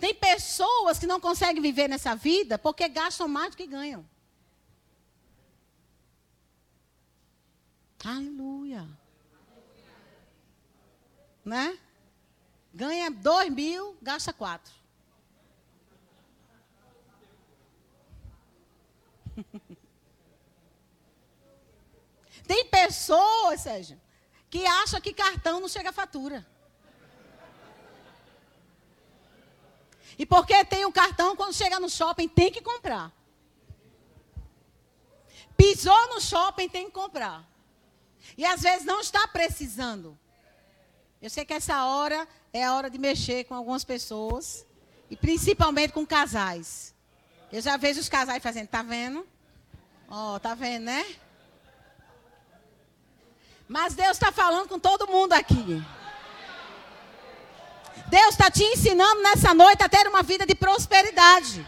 Tem pessoas que não conseguem viver nessa vida porque gastam mais do que ganham. Aleluia. Né? Ganha dois mil, gasta quatro. Tem pessoas, Sérgio, que acham que cartão não chega a fatura. E porque tem o cartão, quando chega no shopping, tem que comprar. Pisou no shopping, tem que comprar. E às vezes não está precisando. Eu sei que essa hora é a hora de mexer com algumas pessoas. E principalmente com casais. Eu já vejo os casais fazendo, tá vendo? Ó, oh, tá vendo, né? Mas Deus está falando com todo mundo aqui. Deus está te ensinando nessa noite a ter uma vida de prosperidade.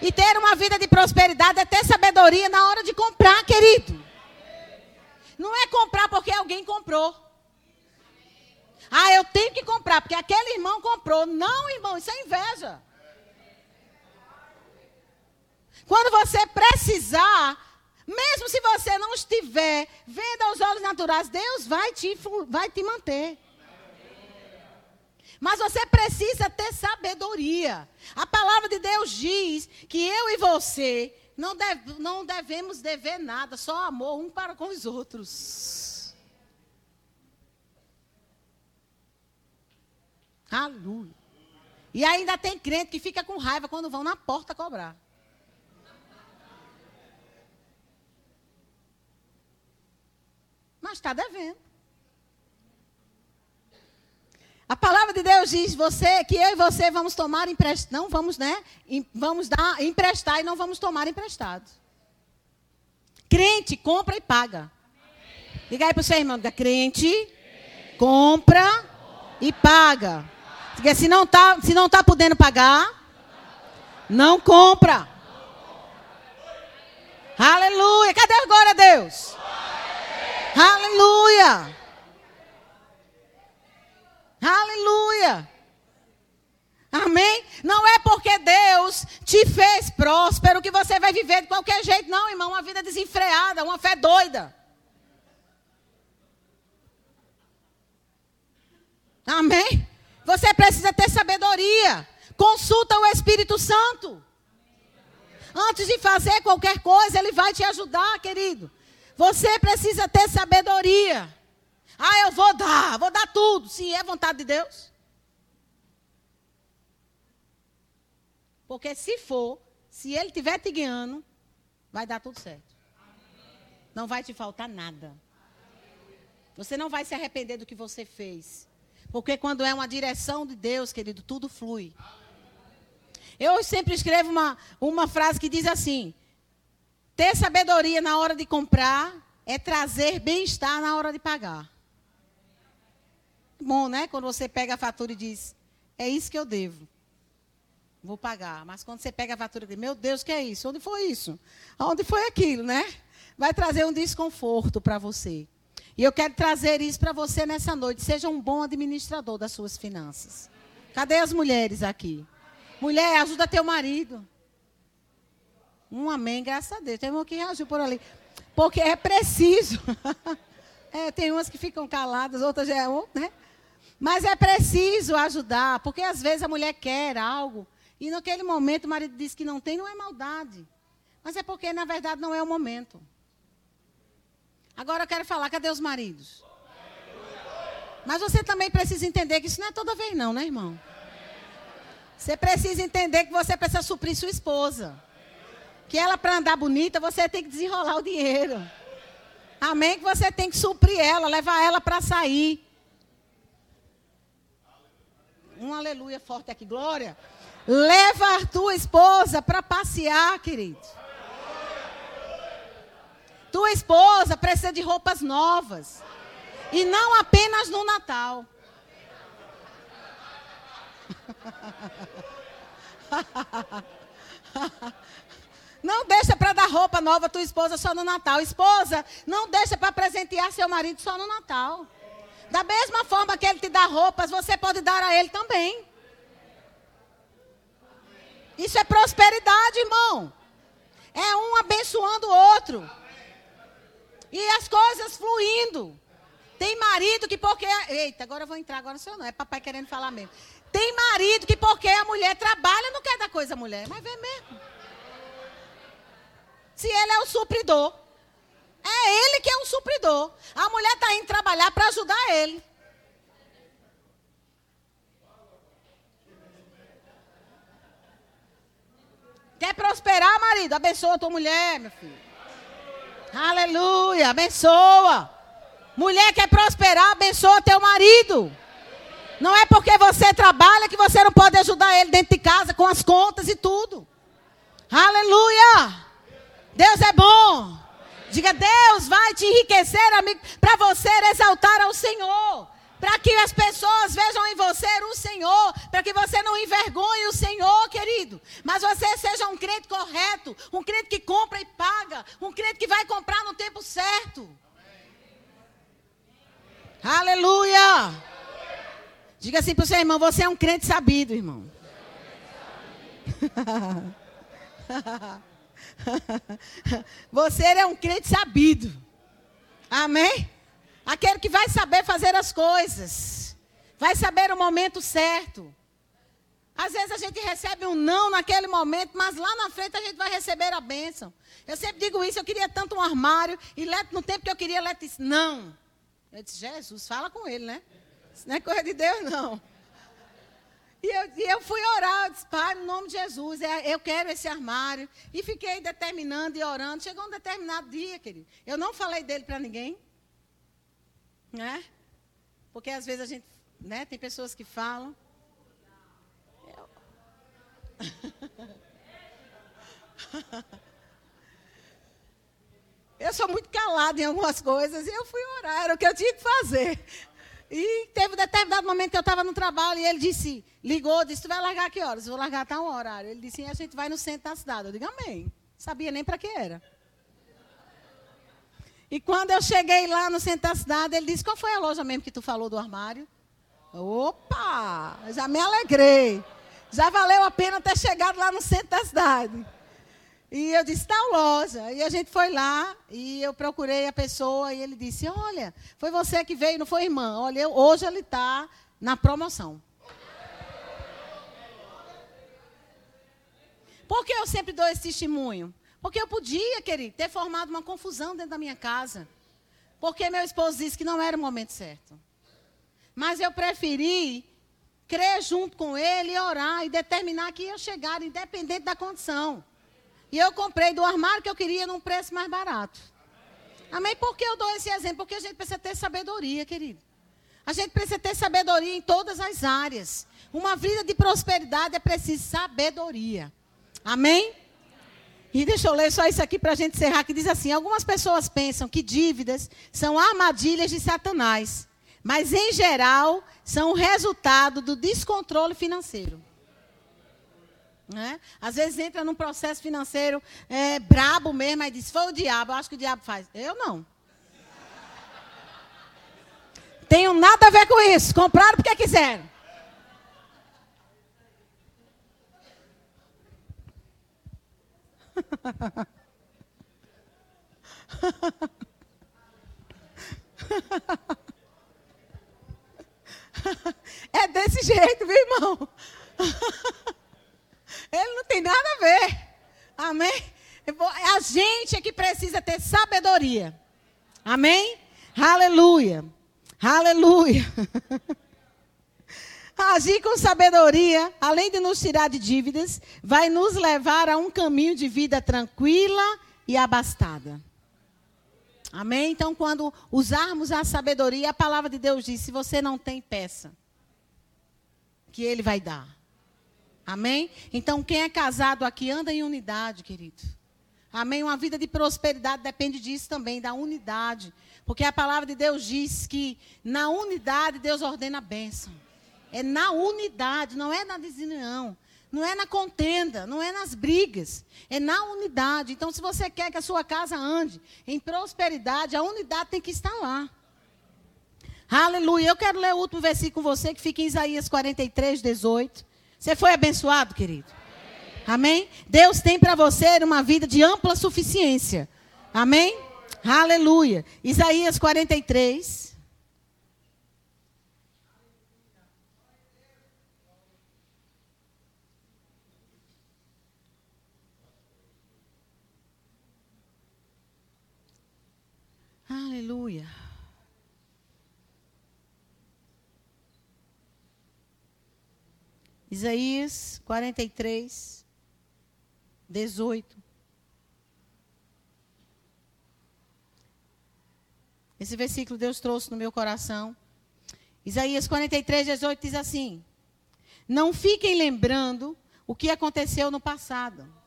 E ter uma vida de prosperidade é ter sabedoria na hora de comprar, querido. Não é comprar porque alguém comprou. Ah, eu tenho que comprar porque aquele irmão comprou. Não, irmão, isso é inveja. Quando você precisar, mesmo se você não estiver vendo aos olhos naturais, Deus vai te, vai te manter. Mas você precisa ter sabedoria. A palavra de Deus diz que eu e você não, deve, não devemos dever nada, só amor um para com os outros. Aleluia. E ainda tem crente que fica com raiva quando vão na porta cobrar. Mas está devendo. A palavra de Deus diz você que eu e você vamos tomar emprestado, não vamos, né? Vamos dar emprestar e não vamos tomar emprestado. Crente compra e paga. Diga aí para o seu irmão, diga, crente compra e paga. Diga, se não tá, se não tá podendo pagar, não compra. Aleluia. Cadê agora Deus? Aleluia. Aleluia. Amém? Não é porque Deus te fez próspero que você vai viver de qualquer jeito, não, irmão. Uma vida desenfreada, uma fé doida. Amém? Você precisa ter sabedoria. Consulta o Espírito Santo. Antes de fazer qualquer coisa, ele vai te ajudar, querido. Você precisa ter sabedoria. Ah, eu vou dar, vou dar tudo. Se é vontade de Deus. Porque se for, se Ele estiver te guiando, vai dar tudo certo. Não vai te faltar nada. Você não vai se arrepender do que você fez. Porque quando é uma direção de Deus, querido, tudo flui. Eu sempre escrevo uma, uma frase que diz assim: ter sabedoria na hora de comprar é trazer bem-estar na hora de pagar bom, né? Quando você pega a fatura e diz, é isso que eu devo. Vou pagar. Mas quando você pega a fatura e diz, meu Deus, que é isso? Onde foi isso? Onde foi aquilo, né? Vai trazer um desconforto para você. E eu quero trazer isso para você nessa noite. Seja um bom administrador das suas finanças. Cadê as mulheres aqui? Mulher, ajuda teu marido. Um amém, graças a Deus. Tem um que reagiu por ali. Porque é preciso. é, tem umas que ficam caladas, outras já é um, né? Mas é preciso ajudar, porque às vezes a mulher quer algo e naquele momento o marido diz que não tem, não é maldade. Mas é porque, na verdade, não é o momento. Agora eu quero falar, cadê os maridos? Mas você também precisa entender que isso não é toda vez, não, né, irmão? Você precisa entender que você precisa suprir sua esposa. Que ela, para andar bonita, você tem que desenrolar o dinheiro. Amém? Que você tem que suprir ela, levar ela para sair. Um aleluia forte aqui, glória. Leva a tua esposa para passear, querido. Tua esposa precisa de roupas novas. E não apenas no Natal. Não deixa para dar roupa nova à tua esposa só no Natal. Esposa, não deixa para presentear seu marido só no Natal. Da mesma forma que ele te dá roupas, você pode dar a ele também. Isso é prosperidade, irmão. É um abençoando o outro. E as coisas fluindo. Tem marido que porque. Eita, agora eu vou entrar, agora sou eu não. É papai querendo falar mesmo. Tem marido que porque a mulher trabalha, não quer dar coisa à mulher. Mas vê mesmo. Se ele é o supridor. É ele que é o supridor. A mulher está indo trabalhar para ajudar ele. Quer prosperar, marido? Abençoa a tua mulher, meu filho. Aleluia, abençoa. Mulher quer prosperar, abençoa teu marido. Não é porque você trabalha que você não pode ajudar ele dentro de casa com as contas e tudo. Aleluia! Deus é bom. Diga, Deus vai te enriquecer, para você exaltar ao Senhor. Para que as pessoas vejam em você o Senhor. Para que você não envergonhe o Senhor, querido. Mas você seja um crente correto. Um crente que compra e paga. Um crente que vai comprar no tempo certo. Aleluia! Diga assim para o seu irmão: você é um crente sabido, irmão. você é um crente sabido. Amém? Aquele que vai saber fazer as coisas. Vai saber o momento certo. Às vezes a gente recebe um não naquele momento, mas lá na frente a gente vai receber a bênção. Eu sempre digo isso, eu queria tanto um armário, e Leto, no tempo que eu queria, Leto disse, não. Eu disse, Jesus, fala com ele, né? Isso não é coisa de Deus, não. E eu, e eu fui orar, eu disse, Pai, no nome de Jesus, é, eu quero esse armário. E fiquei determinando e orando. Chegou um determinado dia, querido. Eu não falei dele para ninguém. Né? Porque às vezes a gente, né, tem pessoas que falam. Eu... Eu sou muito calada em algumas coisas e eu fui orar, era o que eu tinha que fazer. E teve um determinado momento que eu estava no trabalho e ele disse, ligou, disse, tu vai largar que horas? Eu vou largar até um horário. Ele disse, a gente vai no centro da cidade. Eu digo, amém. Sabia nem para que era. E quando eu cheguei lá no centro da cidade, ele disse, qual foi a loja mesmo que tu falou do armário? Opa, já me alegrei. Já valeu a pena ter chegado lá no centro da cidade. E eu disse, tal loja. E a gente foi lá e eu procurei a pessoa e ele disse, olha, foi você que veio, não foi irmã. Olha, hoje ele está na promoção. Por que eu sempre dou esse testemunho? Porque eu podia, querido, ter formado uma confusão dentro da minha casa. Porque meu esposo disse que não era o momento certo. Mas eu preferi crer junto com ele e orar e determinar que ia chegar, independente da condição. E eu comprei do armário que eu queria num preço mais barato. Amém? Por que eu dou esse exemplo? Porque a gente precisa ter sabedoria, querido. A gente precisa ter sabedoria em todas as áreas. Uma vida de prosperidade é preciso sabedoria. Amém? E deixa eu ler só isso aqui para a gente encerrar, que diz assim: algumas pessoas pensam que dívidas são armadilhas de Satanás, mas em geral são o resultado do descontrole financeiro. Né? Às vezes entra num processo financeiro é, brabo mesmo, e diz, foi o diabo, eu acho que o diabo faz. Eu não. Tenho nada a ver com isso. Compraram porque quiseram. É desse jeito, meu irmão. Ele não tem nada a ver. Amém? A gente é que precisa ter sabedoria. Amém? Aleluia. Aleluia. Agir com sabedoria, além de nos tirar de dívidas, vai nos levar a um caminho de vida tranquila e abastada. Amém? Então, quando usarmos a sabedoria, a palavra de Deus diz: se você não tem, peça. Que Ele vai dar. Amém? Então, quem é casado aqui anda em unidade, querido. Amém? Uma vida de prosperidade depende disso também, da unidade. Porque a palavra de Deus diz que na unidade Deus ordena a bênção. É na unidade, não é na desunião. Não é na contenda, não é nas brigas, é na unidade. Então, se você quer que a sua casa ande em prosperidade, a unidade tem que estar lá. Aleluia. Eu quero ler o último versículo com você, que fica em Isaías 43, 18. Você foi abençoado, querido? Amém? Amém? Deus tem para você uma vida de ampla suficiência. Amém? Aleluia. Isaías 43. Aleluia. Isaías 43, 18. Esse versículo Deus trouxe no meu coração. Isaías 43, 18 diz assim: Não fiquem lembrando o que aconteceu no passado.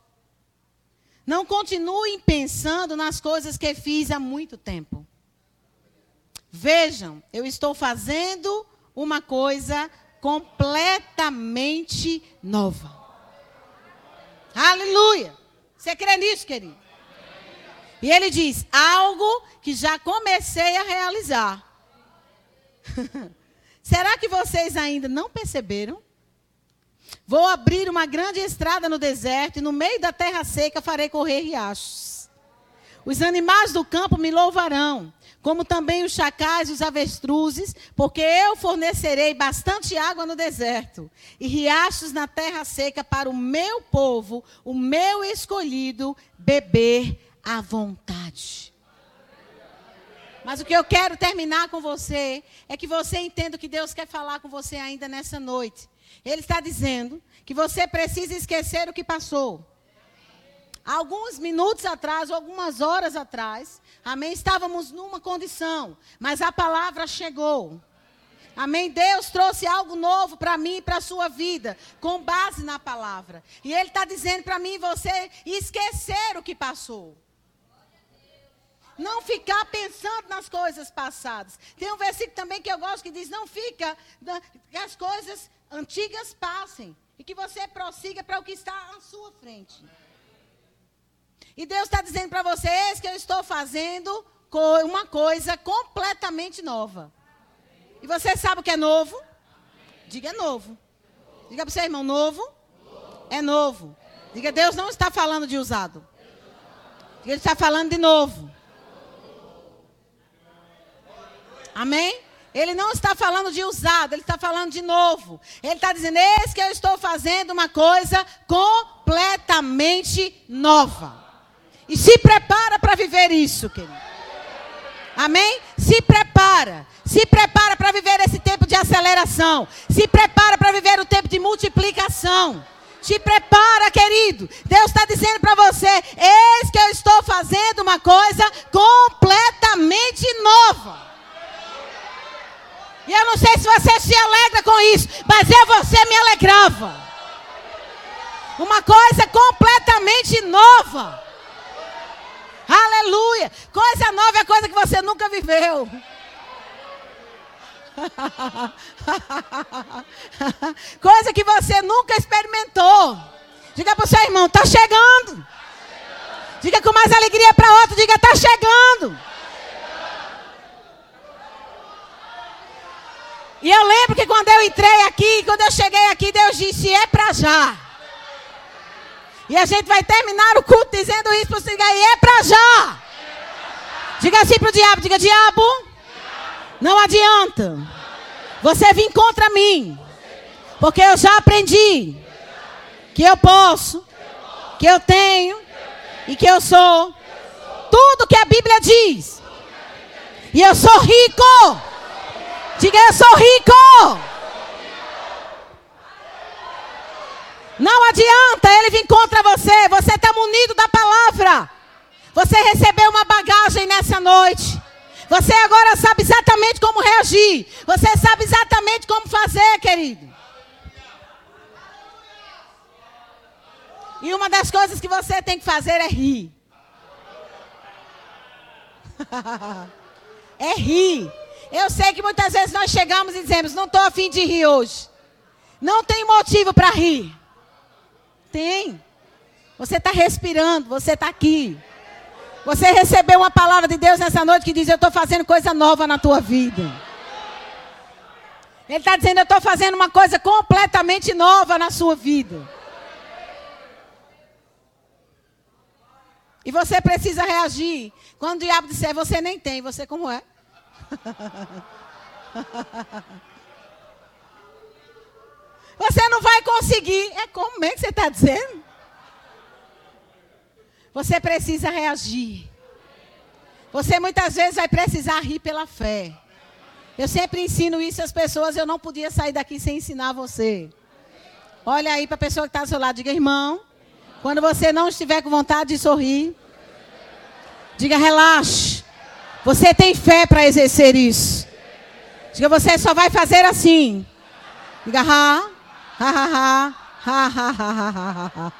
Não continuem pensando nas coisas que fiz há muito tempo. Vejam, eu estou fazendo uma coisa completamente nova. Aleluia! Você crê nisso, querido? E ele diz: algo que já comecei a realizar. Será que vocês ainda não perceberam? Vou abrir uma grande estrada no deserto e no meio da terra seca farei correr riachos. Os animais do campo me louvarão, como também os chacais e os avestruzes, porque eu fornecerei bastante água no deserto e riachos na terra seca para o meu povo, o meu escolhido, beber à vontade. Mas o que eu quero terminar com você é que você entenda o que Deus quer falar com você ainda nessa noite. Ele está dizendo que você precisa esquecer o que passou. Alguns minutos atrás, ou algumas horas atrás, amém, estávamos numa condição, mas a palavra chegou. Amém? Deus trouxe algo novo para mim e para a sua vida, com base na palavra. E Ele está dizendo para mim e você esquecer o que passou. Não ficar pensando nas coisas passadas. Tem um versículo também que eu gosto que diz: Não fica, que as coisas antigas passem e que você prossiga para o que está à sua frente. E Deus está dizendo para vocês que eu estou fazendo uma coisa completamente nova. E você sabe o que é novo? Diga é novo. Diga para o seu irmão, novo? É novo. Diga, Deus não está falando de usado. Ele está falando de novo. Amém? Ele não está falando de usado, ele está falando de novo. Ele está dizendo: Eis que eu estou fazendo uma coisa completamente nova. E se prepara para viver isso, querido. Amém? Se prepara. Se prepara para viver esse tempo de aceleração. Se prepara para viver o tempo de multiplicação. Se prepara, querido. Deus está dizendo para você: Eis que eu estou fazendo uma coisa completamente nova. E eu não sei se você se alegra com isso, mas eu você me alegrava. Uma coisa completamente nova. Aleluia. Coisa nova é coisa que você nunca viveu. coisa que você nunca experimentou. Diga para o seu irmão, está chegando. Diga com mais alegria para outro, diga, está chegando. E eu lembro que quando eu entrei aqui, quando eu cheguei aqui, Deus disse: é para já. E a gente vai terminar o culto dizendo isso para você. E é para já. Diga assim para o diabo: diga, diabo, não adianta você vir contra mim, porque eu já aprendi que eu posso, que eu tenho e que eu sou tudo que a Bíblia diz. E eu sou rico. Diga, eu sou rico. Não adianta ele vir contra você. Você está munido da palavra. Você recebeu uma bagagem nessa noite. Você agora sabe exatamente como reagir. Você sabe exatamente como fazer, querido. E uma das coisas que você tem que fazer é rir. é rir. Eu sei que muitas vezes nós chegamos e dizemos: Não estou afim de rir hoje. Não tem motivo para rir. Tem. Você está respirando, você está aqui. Você recebeu uma palavra de Deus nessa noite que diz: Eu estou fazendo coisa nova na tua vida. Ele está dizendo: Eu estou fazendo uma coisa completamente nova na sua vida. E você precisa reagir. Quando o diabo disser, você nem tem, você como é? Você não vai conseguir. É como é que você está dizendo? Você precisa reagir. Você muitas vezes vai precisar rir pela fé. Eu sempre ensino isso às pessoas. Eu não podia sair daqui sem ensinar você. Olha aí para a pessoa que está ao seu lado. Diga, irmão. Quando você não estiver com vontade de sorrir, diga, relaxe. Você tem fé para exercer isso. Diga, você só vai fazer assim. Diga, ha, Ha ha ha.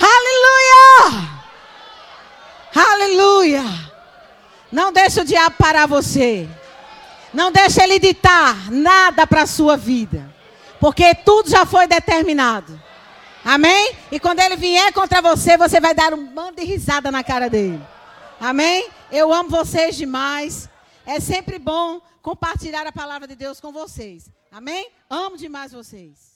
Aleluia! Aleluia! Não deixe o diabo parar você. Não deixe ele ditar nada para a sua vida. Porque tudo já foi determinado. Amém? E quando ele vier contra você, você vai dar um bando de risada na cara dele. Amém? Eu amo vocês demais. É sempre bom compartilhar a palavra de Deus com vocês. Amém? Amo demais vocês.